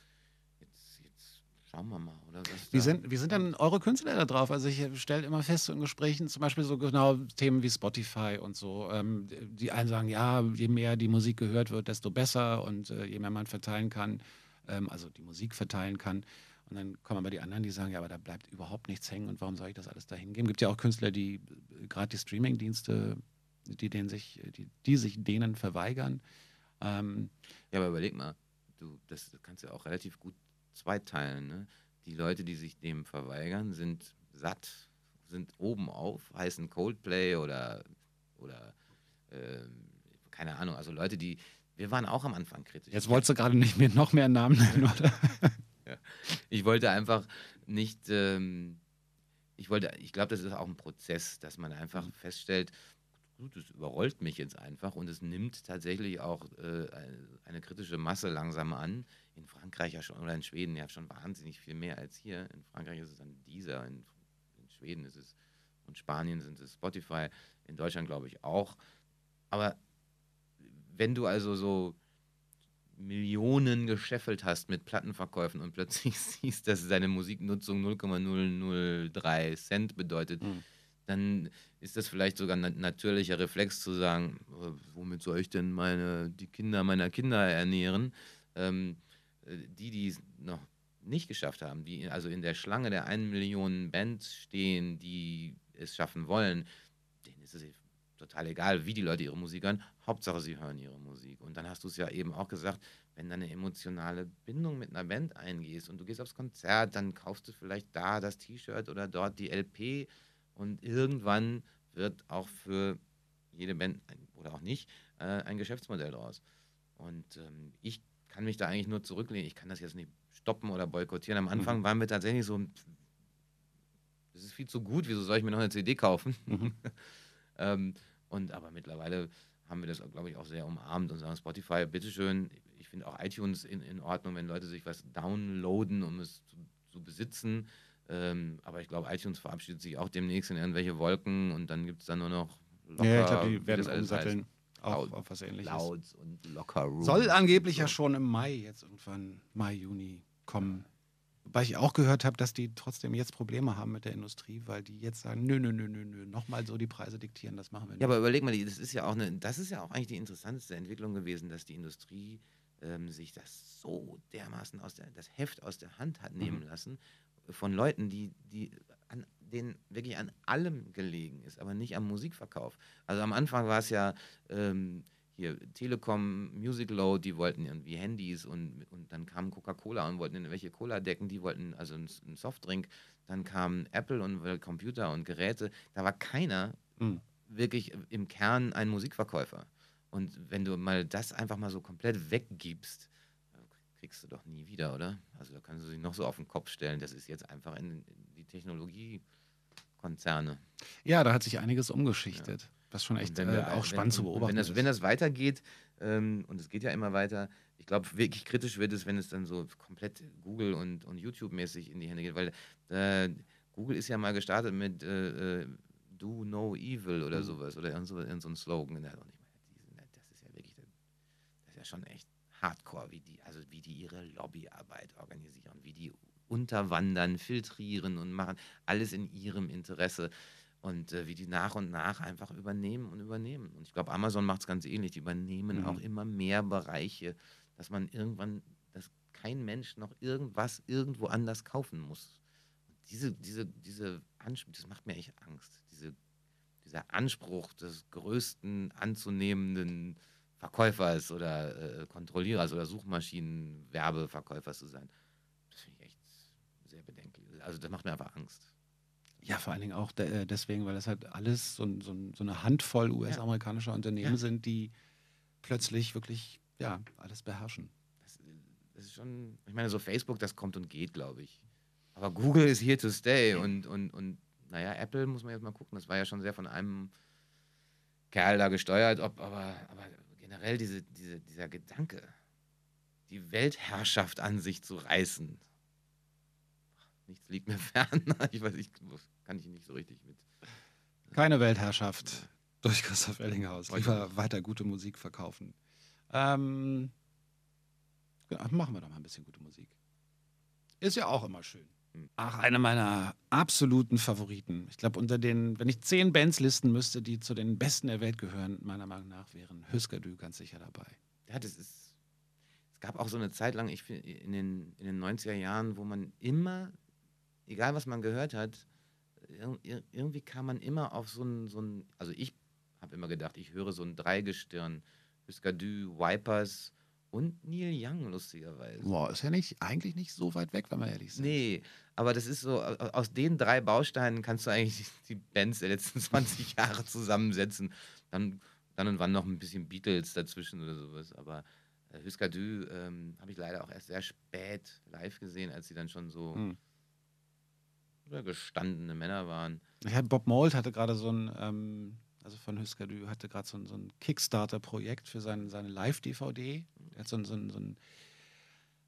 schauen wir mal, oder? Was Wie da sind, wie sind denn eure Künstler da drauf? Also ich stelle immer fest so in Gesprächen, zum Beispiel so genau Themen wie Spotify und so. Ähm, die einen sagen, ja, je mehr die Musik gehört wird, desto besser und äh, je mehr man verteilen kann, ähm, also die Musik verteilen kann. Und dann kommen aber die anderen, die sagen, ja, aber da bleibt überhaupt nichts hängen und warum soll ich das alles dahin geben? Gibt ja auch Künstler, die äh, gerade die Streaming-Dienste, die, denen sich, die, die sich denen verweigern. Ähm, Ja, aber überleg mal, du, das kannst du ja auch relativ gut zweiteilen. Ne? Die Leute, die sich dem verweigern, sind satt, sind oben auf, heißen Coldplay oder, oder ähm, keine Ahnung, also Leute, die, wir waren auch am Anfang kritisch. jetzt wolltest du gerade nicht mehr noch mehr Namen nennen, oder? Ich wollte einfach nicht, ähm, ich wollte, ich glaube, das ist auch ein Prozess, dass man einfach Mhm. feststellt, gut, es überrollt mich jetzt einfach und es nimmt tatsächlich auch äh, eine kritische Masse langsam an. In Frankreich ja schon oder in Schweden ja schon wahnsinnig viel mehr als hier. In Frankreich ist es dann dieser, in, in Schweden ist es und Spanien sind es Spotify, in Deutschland glaube ich auch. Aber wenn du also so Millionen gescheffelt hast mit Plattenverkäufen und plötzlich siehst, dass deine Musiknutzung 0,003 Cent bedeutet, Mhm. Dann ist das vielleicht sogar ein natürlicher Reflex zu sagen, äh, womit soll ich denn meine, die Kinder meiner Kinder ernähren? Ähm, äh, die, die es noch nicht geschafft haben, die also in der Schlange der 1 Million Bands stehen, die es schaffen wollen, denen ist es total egal, wie die Leute ihre Musik hören. Hauptsache, sie hören ihre Musik. Und dann hast du es ja eben auch gesagt, wenn du eine emotionale Bindung mit einer Band eingehst und du gehst aufs Konzert, dann kaufst du vielleicht da das T-Shirt oder dort die LP und irgendwann wird auch für jede Band oder auch nicht äh, ein Geschäftsmodell draus. Und ähm, ich kann mich da eigentlich nur zurücklehnen. Ich kann das jetzt nicht stoppen oder boykottieren. Am Anfang waren wir tatsächlich so, das ist viel zu gut, wieso soll ich mir noch eine CD kaufen? Mhm. ähm, und aber mittlerweile haben wir das, glaube ich, auch sehr umarmt und sagen, Spotify, bitteschön. Ich finde auch iTunes in, in Ordnung, wenn Leute sich was downloaden, um es zu, zu besitzen. Ähm, aber ich glaube, iTunes verabschiedet sich auch demnächst in irgendwelche Wolken und dann gibt es dann nur noch locker, ja, ich glaube, die werden umsatteln. Auch Cloud- auf was ähnliches. Clouds und Locker Room. Soll angeblich so. ja schon im Mai jetzt irgendwann, Mai, Juni kommen. Wobei ich auch gehört habe, dass die trotzdem jetzt Probleme haben mit der Industrie, weil die jetzt sagen, nö, nö, nö, nö, nö, nochmal so die Preise diktieren, das machen wir nicht. Ja, aber überleg mal, das ist ja auch eine, das ist ja auch eigentlich die interessanteste Entwicklung gewesen, dass die Industrie ähm, sich das so dermaßen aus der, das Heft aus der Hand hat nehmen lassen von Leuten, die, die an denen wirklich an allem gelegen ist, aber nicht am Musikverkauf. Also am Anfang war es ja ähm, hier Telekom, Music Load, die wollten irgendwie Handys und, und dann kam Coca-Cola und wollten irgendwelche Cola decken, die wollten also einen, Softdrink, dann kam Apple und wollte Computer und Geräte. Da war keiner Mhm. wirklich im Kern ein Musikverkäufer. Und wenn du mal das einfach mal so komplett weggibst, kriegst du doch nie wieder, oder? Also da kannst du dich noch so auf den Kopf stellen. Das ist jetzt einfach in, in die Technologiekonzerne. Ja, da hat sich einiges umgeschichtet. Was schon echt Und wenn äh, wir- auch wenn- spannend zu und beobachten Wenn das, ist. wenn das weitergeht, ähm, und es geht ja immer weiter, ich glaube, wirklich kritisch wird es, wenn es dann so komplett Google und, und YouTube-mäßig in die Hände geht, weil äh, Google ist ja mal gestartet mit äh, äh, do no evil oder Mhm. sowas oder irgend so, irgend so ein Slogan. Und ich meine, die sind- das ist ja wirklich, das ist ja schon echt hardcore, wie die, also wie die ihre Lobbyarbeit organisieren, wie die unterwandern, filtrieren und machen alles in ihrem Interesse und äh, wie die nach und nach einfach übernehmen und übernehmen. Und ich glaube, Amazon macht es ganz ähnlich. Die übernehmen Mhm. auch immer mehr Bereiche, dass man irgendwann, dass kein Mensch noch irgendwas irgendwo anders kaufen muss. Und diese, diese, diese Anspruch, das macht mir echt Angst. Diese, dieser Anspruch des größten anzunehmenden Verkäufers oder äh, Kontrollierers oder Suchmaschinenwerbeverkäufers zu sein. Das finde ich echt sehr bedenklich. Also das macht mir einfach Angst. Ja, vor allen Dingen auch de äh, deswegen, weil das halt alles so, so, so eine Handvoll US-amerikanischer Unternehmen Ja. sind, die plötzlich wirklich ja, alles beherrschen. Das, das ist schon, ich meine, so Facebook, das kommt und geht, glaube ich. Aber Google ist here to stay und, und, und naja, Apple muss man jetzt mal gucken. Das war ja schon sehr von einem Kerl da gesteuert, ob, aber, aber generell diese, diese, dieser Gedanke, die Weltherrschaft an sich zu reißen. Nichts liegt mir fern. Ich weiß, ich kann ich nicht so richtig mit. Keine Weltherrschaft durch Christoph Ellinghaus. Lieber weiter gute Musik verkaufen. Ähm, ja, machen wir doch mal ein bisschen gute Musik. Ist ja auch immer schön. Ach, eine meiner absoluten Favoriten. Ich glaube, unter den, wenn ich zehn Bands listen müsste, die zu den besten der Welt gehören, meiner Meinung nach wären Hüsker-Dü ganz sicher dabei. Ja, das ist. Es gab auch so eine Zeit lang, ich in den, in den 90er Jahren, wo man immer, egal was man gehört hat, ir ir irgendwie kam man immer auf so ein, so also ich habe immer gedacht, ich höre so ein Dreigestirn, Husker Du, Wipers und Neil Young, lustigerweise. Boah, ist ja nicht, eigentlich nicht so weit weg, wenn wir ehrlich sind. Nee, aber das ist so, au- aus den drei Bausteinen kannst du eigentlich die Bands der letzten 20 Jahre zusammensetzen. Dann, dann und wann noch ein bisschen Beatles dazwischen oder sowas. Aber äh, Husker Du ähm, habe ich leider auch erst sehr spät live gesehen, als sie dann schon so Hm. gestandene Männer waren. Ja, Bob Mould hatte gerade so ein, ähm, also von Husker Du, hatte gerade so ein, so ein Kickstarter-Projekt für sein, seine Live-DVD. Er hat so ein, so, so, ein,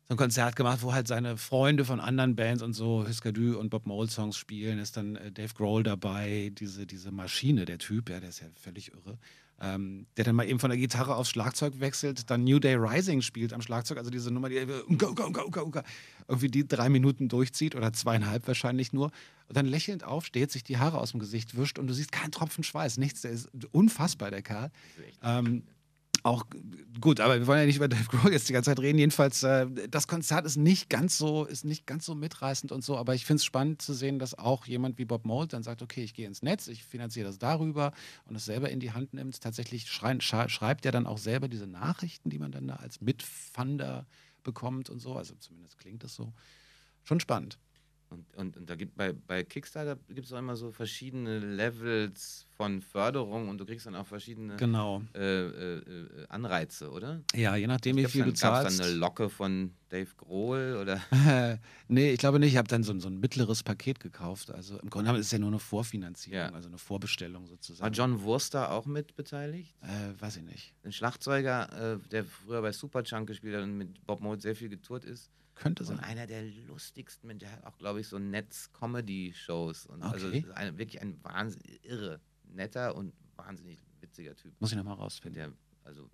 so ein Konzert gemacht, wo halt seine Freunde von anderen Bands und so Husker Du und Bob Mould-Songs spielen. Ist dann äh, Dave Grohl dabei, diese, diese Maschine, der Typ, ja, der ist ja völlig irre. Ähm, der dann mal eben von der Gitarre aufs Schlagzeug wechselt, dann New Day Rising spielt am Schlagzeug, also diese Nummer, die unka, unka, unka, unka, unka, irgendwie die drei Minuten durchzieht oder zweieinhalb wahrscheinlich nur und dann lächelnd aufsteht, sich die Haare aus dem Gesicht wischt und du siehst keinen Tropfen Schweiß, nichts, der ist unfassbar, der Kerl. Ähm, auch gut, aber wir wollen ja nicht über Dave Grohl jetzt die ganze Zeit reden. Jedenfalls, äh, das Konzert ist nicht ganz so, ist nicht ganz so mitreißend und so, aber ich finde es spannend zu sehen, dass auch jemand wie Bob Mould dann sagt, okay, ich gehe ins Netz, ich finanziere das darüber und es selber in die Hand nimmt. Tatsächlich schrein, schreibt er dann auch selber diese Nachrichten, die man dann da als Mitfunder bekommt und so. Also zumindest klingt das so. Schon spannend. Und, und, und da gibt bei, bei Kickstarter gibt es auch immer so verschiedene Levels von Förderung und du kriegst dann auch verschiedene Genau. äh, äh, äh, Anreize, oder? Ja, je nachdem, wie Gab's viel dann, du zahlst. dann eine Locke von Dave Grohl oder? nee, ich glaube nicht. Ich habe dann so, ein- so ein mittleres Paket gekauft. Also im Grunde ist es ja nur eine Vorfinanzierung, Ja. also eine Vorbestellung War sozusagen. John Wurster auch mit beteiligt? Äh, weiß ich nicht. Ein Schlagzeuger, äh, der früher bei Superchunk gespielt hat und mit Bob Mould sehr viel getourt ist. Könnte Und sein. einer der lustigsten, Menschen, der hat auch, glaube ich, so Netz-Comedy-Shows. Und Also Okay. ist ein, wirklich ein wahnsinnig irre, netter und wahnsinnig witziger Typ. Muss ich nochmal rausfinden. Der, also,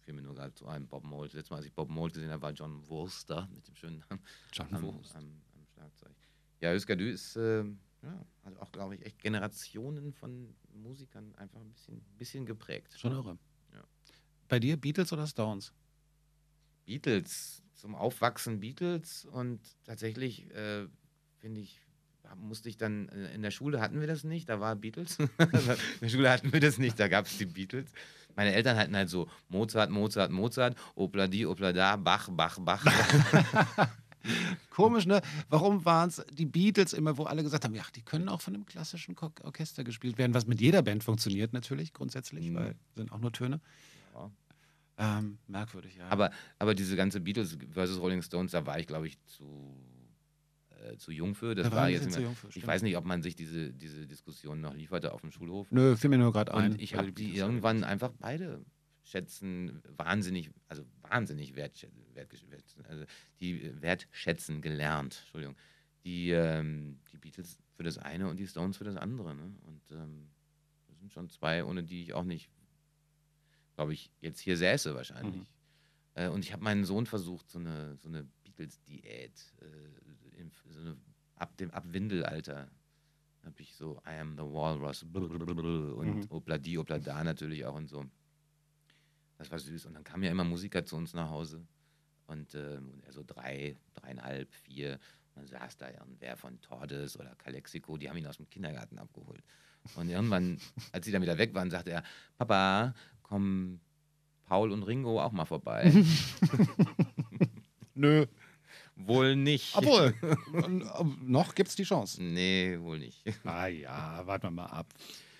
fiel mir nur gerade zu einem Bob Mould. Letztes Mal, als ich Bob Mould gesehen habe, war John Wurster mit dem schönen Namen John am, Wurst. am, am Schlagzeug. Ja, Husker Du ist, äh, ja, hat auch, glaube ich, echt Generationen von Musikern einfach ein bisschen, bisschen geprägt. Schon irre. Ja. Bei dir Beatles oder Stones? Beatles, zum Aufwachsen Beatles und tatsächlich äh, finde ich, musste ich dann, äh, in der Schule hatten wir das nicht, da war Beatles. in der Schule hatten wir das nicht, da gab es die Beatles. Meine Eltern hatten halt so Mozart, Mozart, Mozart, Opladi, Oplada, Bach, Bach, Bach. Komisch, ne? Warum waren es die Beatles immer, wo alle gesagt haben, ja, die können auch von einem klassischen Orchester gespielt werden, was mit jeder Band funktioniert natürlich grundsätzlich, Mhm. weil sind auch nur Töne. Ja. Ähm, merkwürdig, ja. Aber, aber diese ganze Beatles versus Rolling Stones, da war ich, glaube ich, zu, äh, zu jung für. Das Da war waren jetzt mehr, jung für, Ich weiß nicht, ob man sich diese, diese Diskussion noch lieferte auf dem Schulhof. Nö, fiel mir nur gerade ein. Und ich habe die Beatles- irgendwann einfach beide schätzen, wahnsinnig, also wahnsinnig wertschätzen, also die wertschätzen gelernt. Entschuldigung. die, ähm, die Beatles für das eine und die Stones für das andere. Ne? Und ähm, das sind schon zwei, ohne die ich auch nicht, glaube ich, jetzt hier säße wahrscheinlich. Mhm. Äh, und ich habe meinen Sohn versucht, so eine, so eine Beatles-Diät, äh, in- so eine, ab dem ab Windelalter habe ich so I am the Walrus und Mhm. Obladi, Oblada natürlich auch und so. Das war süß. Und dann kamen ja immer Musiker zu uns nach Hause. Und, er so drei, dreieinhalb, vier. Und dann saß da irgendwer von Tordes oder Calexico, die haben ihn aus dem Kindergarten abgeholt. Und irgendwann, als sie dann wieder weg waren, sagte er, Papa, kommen Paul und Ringo auch mal vorbei. Nö. wohl nicht. Obwohl, noch gibt es die Chance. Nee, wohl nicht. Ah ja, warten wir mal ab.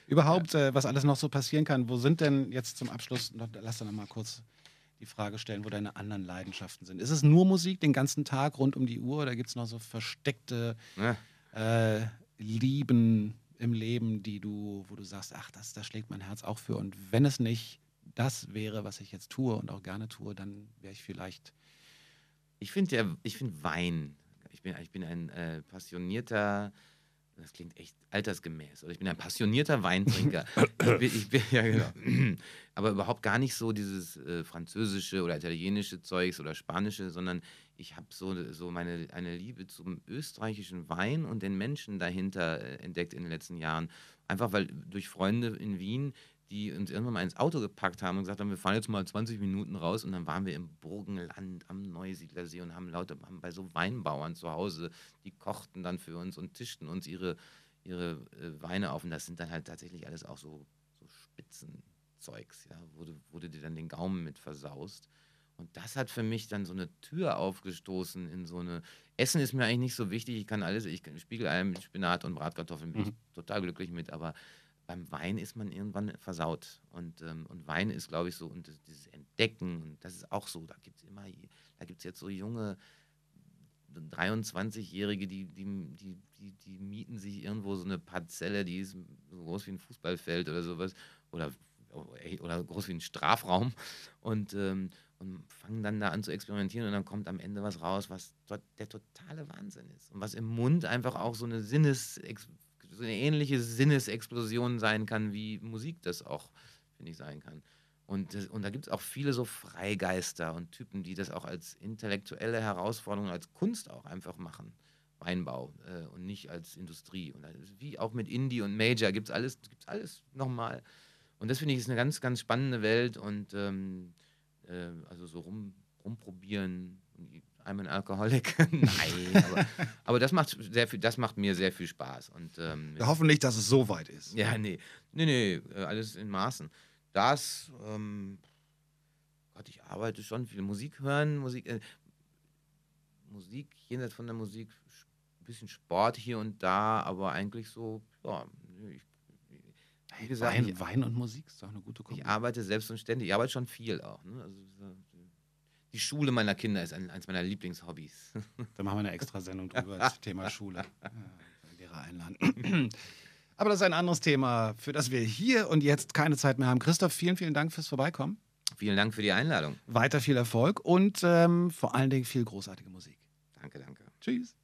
Überhaupt, äh, was alles noch so passieren kann. Wo sind denn jetzt zum Abschluss, lass doch noch mal kurz die Frage stellen, wo deine anderen Leidenschaften sind. Ist es nur Musik den ganzen Tag rund um die Uhr oder gibt es noch so versteckte Ne? äh, Lieben im Leben, die du, wo du sagst, ach, das, da schlägt mein Herz auch für. Und wenn es nicht das wäre, was ich jetzt tue und auch gerne tue, dann wäre ich vielleicht. Ich finde ja, ich finde Wein. Ich bin, ich bin ein äh, passionierter, das klingt echt altersgemäß, oder ich bin ein passionierter Weintrinker. ich bin, ich bin, ja, genau. Aber überhaupt gar nicht so dieses äh, französische oder italienische Zeugs oder spanische, sondern ich habe so, so meine eine Liebe zum österreichischen Wein und den Menschen dahinter äh, entdeckt in den letzten Jahren. Einfach weil durch Freunde in Wien, die uns irgendwann mal ins Auto gepackt haben und gesagt haben, wir fahren jetzt mal 20 Minuten raus und dann waren wir im Burgenland am Neusiedlersee und haben lauter haben bei so Weinbauern zu Hause, die kochten dann für uns und tischten uns ihre, ihre äh, Weine auf und das sind dann halt tatsächlich alles auch so, so Spitzenzeugs, ja, wo du dir dann den Gaumen mit versaust. Und das hat für mich dann so eine Tür aufgestoßen in so eine. Essen ist mir eigentlich nicht so wichtig. Ich kann alles, ich kann Spiegelei mit Spinat und Bratkartoffeln bin ich total glücklich mit, aber beim Wein ist man irgendwann versaut. Und, ähm, und Wein ist, glaube ich, so, und dieses Entdecken, und das ist auch so, da gibt es immer, da gibt es jetzt so junge 23-Jährige, die, die, die, die, die mieten sich irgendwo so eine Parzelle, die ist so groß wie ein Fußballfeld oder sowas, oder, oder groß wie ein Strafraum, und, ähm, und fangen dann da an zu experimentieren und dann kommt am Ende was raus, was der totale Wahnsinn ist. Und was im Mund einfach auch so eine Sinnes, so eine ähnliche Sinnesexplosion sein kann, wie Musik das auch, finde ich, sein kann. Und, und da gibt es auch viele so Freigeister und Typen, die das auch als intellektuelle Herausforderung, als Kunst auch einfach machen. Weinbau äh, und nicht als Industrie. Und wie auch mit Indie und Major gibt es alles, gibt's alles nochmal. Und das finde ich ist eine ganz, ganz spannende Welt und ähm, äh, also so rum, rumprobieren. I'm an Alcoholic. Nein, aber, aber das macht sehr viel, das macht mir sehr viel Spaß. Und ähm, Wir hoffen nicht, dass es so weit ist. ja, nee. Nee, nee, äh, alles in Maßen. Das, ähm, Gott, ich arbeite schon viel. Musik hören, Musik, äh, Musik, jenseits von der Musik, ein bisschen Sport hier und da, aber eigentlich so, ja, ich, wie gesagt, Wein, ich, Wein und Musik ist doch eine gute Kombi. ich arbeite selbst und ständig. Ich arbeite schon viel auch. Ne? Also, so, die Schule meiner Kinder ist ein, eines meiner Lieblingshobbys. Da machen wir eine extra Sendung drüber, das Thema Schule. Ja, Lehrer einladen. Aber das ist ein anderes Thema, für das wir hier und jetzt keine Zeit mehr haben. Christoph, vielen, vielen Dank fürs Vorbeikommen. Vielen Dank für die Einladung. Weiter viel Erfolg und ähm, vor allen Dingen viel großartige Musik. Danke, danke. Tschüss.